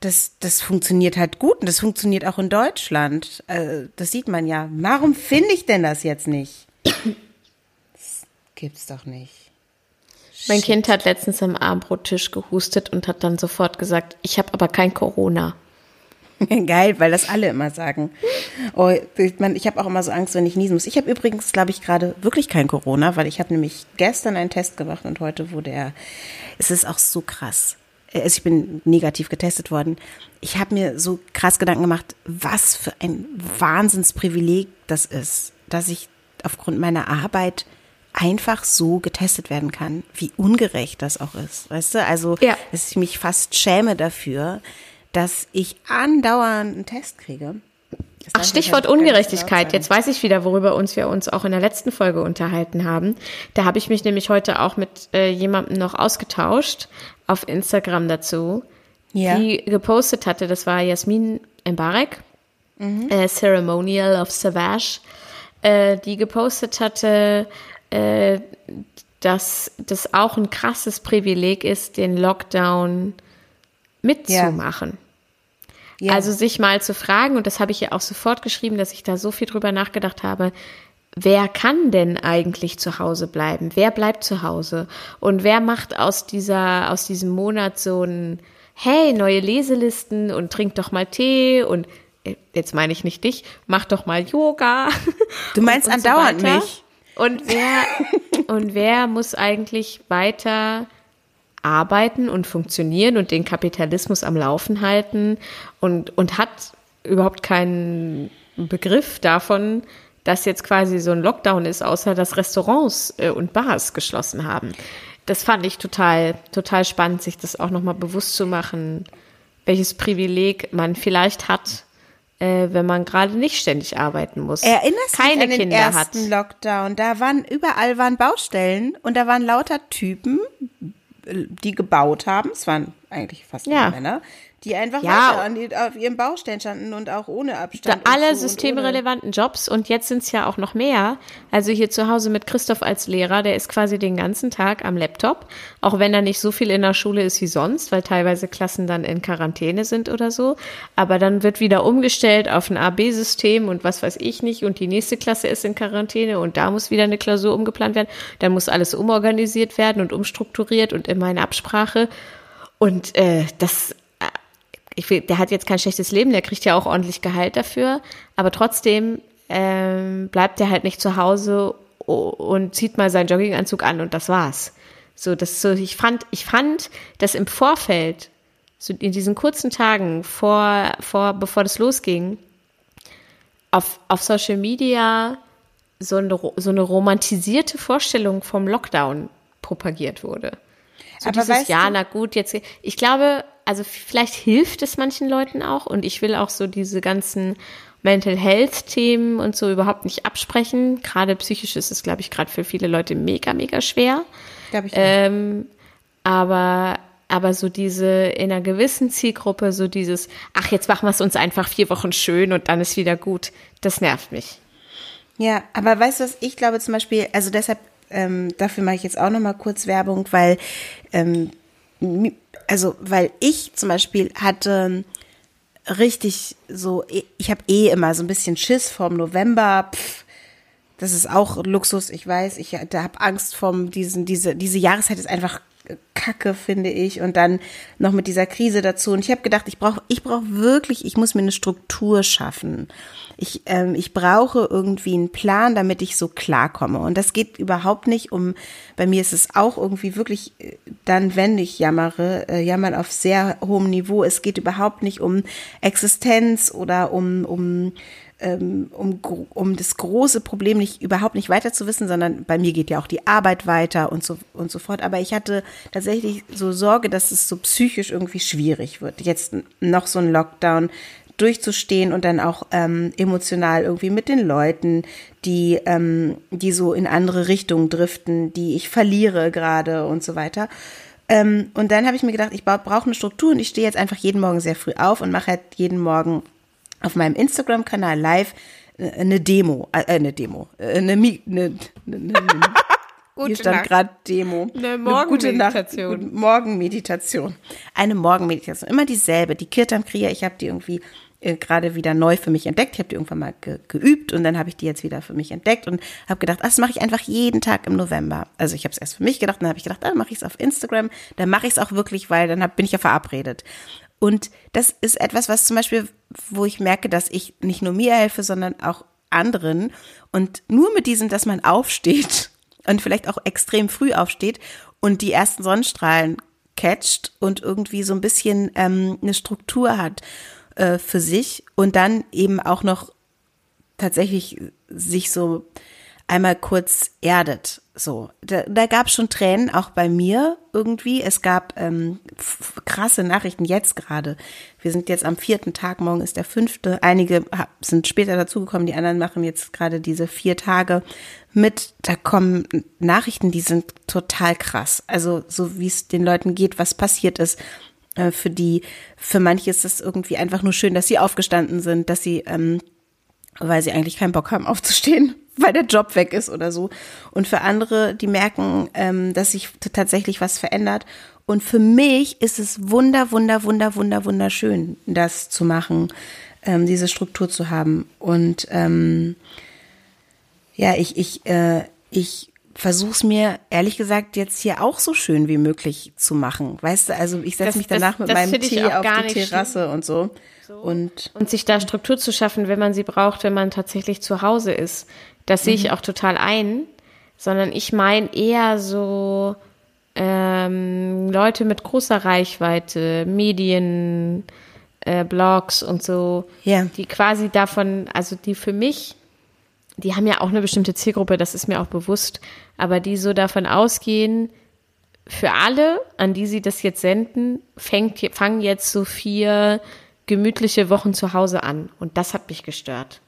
Das, das funktioniert halt gut und das funktioniert auch in Deutschland. Äh, das sieht man ja. Warum finde ich denn das jetzt nicht? Das gibt's doch nicht. Mein Kind hat letztens am Abendbrottisch gehustet und hat dann sofort gesagt, ich habe aber kein Corona. Geil, weil das alle immer sagen. Oh, ich mein, ich habe auch immer so Angst, wenn ich niesen muss. Ich habe übrigens, glaube ich, gerade wirklich kein Corona, weil ich habe nämlich gestern einen Test gemacht und heute wurde er. Es ist auch so krass. Also ich bin negativ getestet worden. Ich habe mir so krass Gedanken gemacht, was für ein Wahnsinnsprivileg das ist, dass ich aufgrund meiner Arbeit einfach so getestet werden kann. Wie ungerecht das auch ist, weißt du? Also, Ja. dass ich mich fast schäme dafür, dass ich andauernd einen Test kriege. Das Ach, Stichwort halt Ungerechtigkeit. Jetzt weiß ich wieder, worüber uns wir uns auch in der letzten Folge unterhalten haben. Da habe ich mich nämlich heute auch mit äh, jemandem noch ausgetauscht auf Instagram dazu, Ja. die gepostet hatte, das war Jasmin Mbarek, äh, Ceremonial of Savage, äh, die gepostet hatte, äh, dass das auch ein krasses Privileg ist, den Lockdown mitzumachen. Ja. Also sich mal zu fragen, und das habe ich ja auch sofort geschrieben, dass ich da so viel drüber nachgedacht habe, wer kann denn eigentlich zu Hause bleiben? Wer bleibt zu Hause? Und wer macht aus dieser, aus diesem Monat so ein, hey, neue Leselisten und trink doch mal Tee und äh, jetzt meine ich nicht dich, mach doch mal Yoga. Du meinst und, und andauernd weiter. mich. Und wer, und wer muss eigentlich weiter arbeiten und funktionieren und den Kapitalismus am Laufen halten und, und hat überhaupt keinen Begriff davon, dass jetzt quasi so ein Lockdown ist, außer dass Restaurants äh, und Bars geschlossen haben. Das fand ich total, total spannend, sich das auch nochmal bewusst zu machen, welches Privileg man vielleicht hat, äh, wenn man gerade nicht ständig arbeiten muss. Erinnerst du keine dich an den Kinder hat. ersten Lockdown? Da waren überall waren Baustellen und da waren lauter Typen, die gebaut haben. Es waren eigentlich fast nur Ja. Männer, die einfach Ja. weiter an die, auf ihren Baustellen standen und auch ohne Abstand. Alle systemrelevanten Jobs und jetzt sind es ja auch noch mehr. Also hier zu Hause mit Christoph als Lehrer, der ist quasi den ganzen Tag am Laptop, auch wenn er nicht so viel in der Schule ist wie sonst, weil teilweise Klassen dann in Quarantäne sind oder so. Aber dann wird wieder umgestellt auf ein AB-System und was weiß ich nicht und die nächste Klasse ist in Quarantäne und da muss wieder eine Klausur umgeplant werden. Dann muss alles umorganisiert werden und umstrukturiert und immer in Absprache. Und äh, das ich will, der hat jetzt kein schlechtes Leben, der kriegt ja auch ordentlich Gehalt dafür, aber trotzdem ähm, bleibt er halt nicht zu Hause und zieht mal seinen Jogginganzug an und das war's. So, das so, ich fand, ich fand, dass im Vorfeld, so in diesen kurzen Tagen vor, vor, bevor das losging, auf, auf Social Media so eine, so eine romantisierte Vorstellung vom Lockdown propagiert wurde. So Aber dieses, ja, na gut, jetzt, ich glaube, also vielleicht hilft es manchen Leuten auch und ich will auch so diese ganzen Mental Health Themen und so überhaupt nicht absprechen. Gerade psychisch ist es, glaube ich, gerade für viele Leute mega, mega schwer. Glaube ich. Ähm, aber, aber so diese in einer gewissen Zielgruppe, so dieses, ach, jetzt machen wir es uns einfach vier Wochen schön und dann ist wieder gut, das nervt mich. Ja, aber weißt du was, ich glaube zum Beispiel, also deshalb, ähm, dafür mache ich jetzt auch nochmal kurz Werbung, weil, ähm, also, weil ich zum Beispiel hatte richtig so, ich habe eh immer so ein bisschen Schiss vorm November, pff, das ist auch Luxus, ich weiß, ich habe Angst vom diesen diese diese Jahreszeit ist einfach Kacke, finde ich. Und dann noch mit dieser Krise dazu. Und ich habe gedacht, ich brauche ich brauch wirklich, ich muss mir eine Struktur schaffen. Ich, ähm, ich brauche irgendwie einen Plan, damit ich so klarkomme. Und das geht überhaupt nicht um, bei mir ist es auch irgendwie wirklich äh, dann, wenn ich jammere, äh, jammern auf sehr hohem Niveau. Es geht überhaupt nicht um Existenz oder um, um ähm, um, um das große Problem nicht überhaupt nicht weiter zu wissen, sondern bei mir geht ja auch die Arbeit weiter und so und so fort. Aber ich hatte tatsächlich so Sorge, dass es so psychisch irgendwie schwierig wird. Jetzt noch so ein Lockdown durchzustehen und dann auch ähm, emotional irgendwie mit den Leuten, die, ähm, die so in andere Richtungen driften, die ich verliere gerade und so weiter. Ähm, und dann habe ich mir gedacht, ich brauche eine Struktur und ich stehe jetzt einfach jeden Morgen sehr früh auf und mache halt jeden Morgen auf meinem Instagram-Kanal live äh, eine Demo, äh, eine Demo, äh, eine, eine, eine, eine Hier stand gerade Demo. Eine Morgenmeditation. Morgenmeditation. Eine Morgenmeditation. Immer dieselbe. Die Kirtan Kriya, ich habe die irgendwie äh, gerade wieder neu für mich entdeckt. Ich habe die irgendwann mal ge geübt und dann habe ich die jetzt wieder für mich entdeckt und habe gedacht, das mache ich einfach jeden Tag im November. Also ich habe es erst für mich gedacht, dann habe ich gedacht, dann mache ich es auf Instagram. Dann mache ich es auch wirklich, weil dann hab, bin ich ja verabredet. Und das ist etwas, was zum Beispiel, wo ich merke, dass ich nicht nur mir helfe, sondern auch anderen. Und nur mit diesem, dass man aufsteht und vielleicht auch extrem früh aufsteht und die ersten Sonnenstrahlen catcht und irgendwie so ein bisschen ähm, eine Struktur hat äh, für sich und dann eben auch noch tatsächlich sich so einmal kurz erdet. So, da, da gab es schon Tränen, auch bei mir irgendwie. Es gab ähm, krasse Nachrichten jetzt gerade. Wir sind jetzt am vierten Tag, morgen ist der fünfte. Einige sind später dazugekommen, die anderen machen jetzt gerade diese vier Tage mit. Da kommen Nachrichten, die sind total krass. Also so wie es den Leuten geht, was passiert ist. Äh, für die, für manche ist es irgendwie einfach nur schön, dass sie aufgestanden sind, dass sie, ähm, weil sie eigentlich keinen Bock haben aufzustehen weil der Job weg ist oder so. Und für andere, die merken, ähm, dass sich tatsächlich was verändert. Und für mich ist es wunder, wunder, wunder, wunder, wunderschön, das zu machen, ähm, diese Struktur zu haben. Und ähm, ja, ich, ich, äh, ich versuche es mir ehrlich gesagt jetzt hier auch so schön wie möglich zu machen. Weißt du, also ich setze mich danach das, mit das meinem Tee auf die Terrasse schlimm. und so. so. Und, und sich da Struktur zu schaffen, wenn man sie braucht, wenn man tatsächlich zu Hause ist. Das sehe ich mhm. auch total ein, sondern ich meine eher so ähm, Leute mit großer Reichweite, Medien, äh, Blogs und so, ja. die quasi davon, also die für mich, die haben ja auch eine bestimmte Zielgruppe, das ist mir auch bewusst, aber die so davon ausgehen, für alle, an die sie das jetzt senden, fängt, fangen jetzt so vier gemütliche Wochen zu Hause an. Und das hat mich gestört.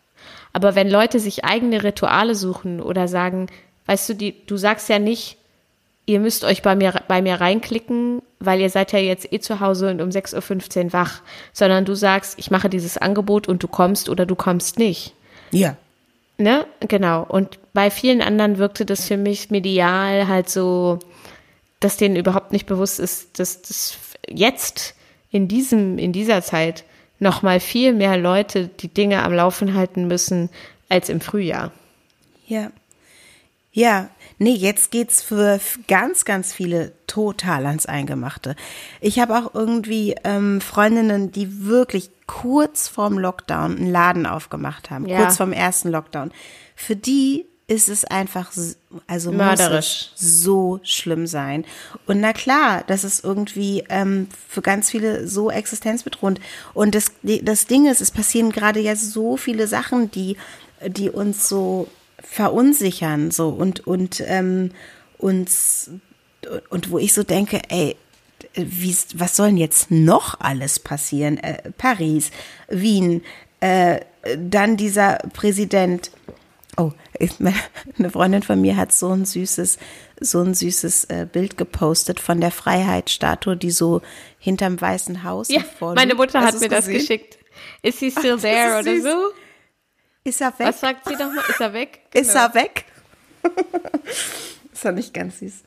Aber wenn Leute sich eigene Rituale suchen oder sagen, weißt du, die, du sagst ja nicht, ihr müsst euch bei mir, bei mir reinklicken, weil ihr seid ja jetzt eh zu Hause und um 6.15 Uhr wach, sondern du sagst, ich mache dieses Angebot und du kommst oder du kommst nicht. Ja. Ne? Genau. Und bei vielen anderen wirkte das für mich medial halt so, dass denen überhaupt nicht bewusst ist, dass das jetzt in diesem, in dieser Zeit noch mal viel mehr Leute die Dinge am Laufen halten müssen als im Frühjahr. Ja. Ja, nee, jetzt geht's für ganz, ganz viele total ans Eingemachte. Ich habe auch irgendwie ähm, Freundinnen, die wirklich kurz vorm Lockdown einen Laden aufgemacht haben, ja. kurz vorm ersten Lockdown. Für die ist es einfach, also mörderisch, so schlimm sein. Und na klar, das ist irgendwie ähm, für ganz viele so existenzbedrohend. Und das, das Ding ist, es passieren gerade ja so viele Sachen, die, die uns so verunsichern, so und und ähm, uns und wo ich so denke, ey, wie, was soll denn jetzt noch alles passieren? Äh, Paris, Wien, Äh, dann dieser Präsident. Oh, ich, eine Freundin von mir hat so ein süßes, so ein süßes äh, Bild gepostet von der Freiheitsstatue, die so hinterm Weißen Haus Ja, meine Mutter hat mir das geschickt. Is he still Ach, there oder so? Ist er weg? Was sagt sie nochmal? Ist er weg? Ist er weg? ist doch nicht ganz süß.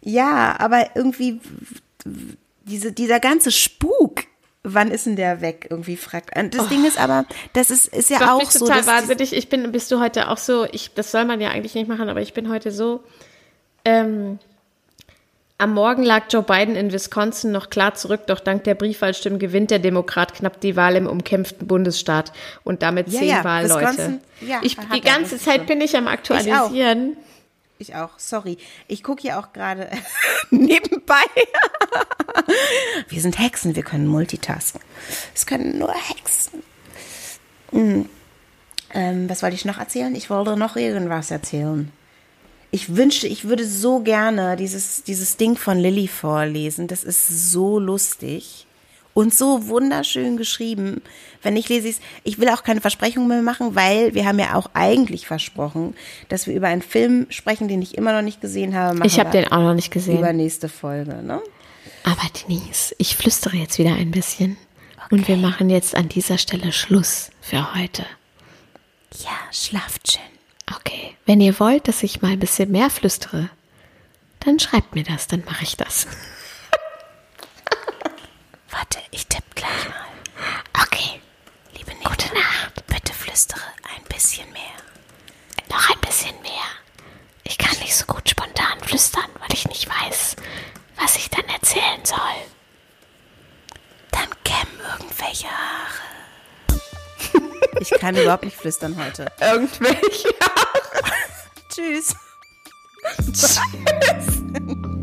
Ja, aber irgendwie diese, dieser ganze Spuk, wann ist denn der weg? Irgendwie fragt. Und das Ding ist aber, das ist, ist ja Das auch mich so. total wahnsinnig. Ich bin, bist du heute auch so, ich, das soll man ja eigentlich nicht machen, aber ich bin heute so, ähm, am Morgen lag Joe Biden in Wisconsin noch klar zurück, doch dank der Briefwahlstimmen gewinnt der Demokrat knapp die Wahl im umkämpften Bundesstaat und damit Ja, zehn ja, Wahlleute. Ja, ich, die ganze Zeit so. bin ich am Aktualisieren. Ich auch, sorry. Ich gucke hier auch gerade nebenbei. wir sind Hexen, wir können multitasken. Es können nur Hexen. Hm. Ähm, was wollte ich noch erzählen? Ich wollte noch irgendwas erzählen. Ich wünschte, ich würde so gerne dieses, dieses Ding von Lilly vorlesen. Das ist so lustig und so wunderschön geschrieben. Wenn ich lese, ich will auch keine Versprechungen mehr machen, weil wir haben ja auch eigentlich versprochen, dass wir über einen Film sprechen, den ich immer noch nicht gesehen habe. Ich habe den auch noch nicht gesehen. Übernächste Folge, ne? Aber Denise, ich flüstere jetzt wieder ein bisschen. Und wir machen jetzt an dieser Stelle Schluss für heute. Ja, schlaft schön. Okay, wenn ihr wollt, dass ich mal ein bisschen mehr flüstere, dann schreibt mir das, dann mache ich das. Warte, ich tippe gleich mal. Okay, Liebe Nina, Gute Nacht. Bitte flüstere ein bisschen mehr. noch ein bisschen mehr. Ich kann nicht so gut spontan flüstern, weil ich nicht weiß, was ich dann erzählen soll. Dann kämmen irgendwelche Haare. Ich kann überhaupt nicht flüstern heute. Irgendwelche. Tschüss. Tschüss.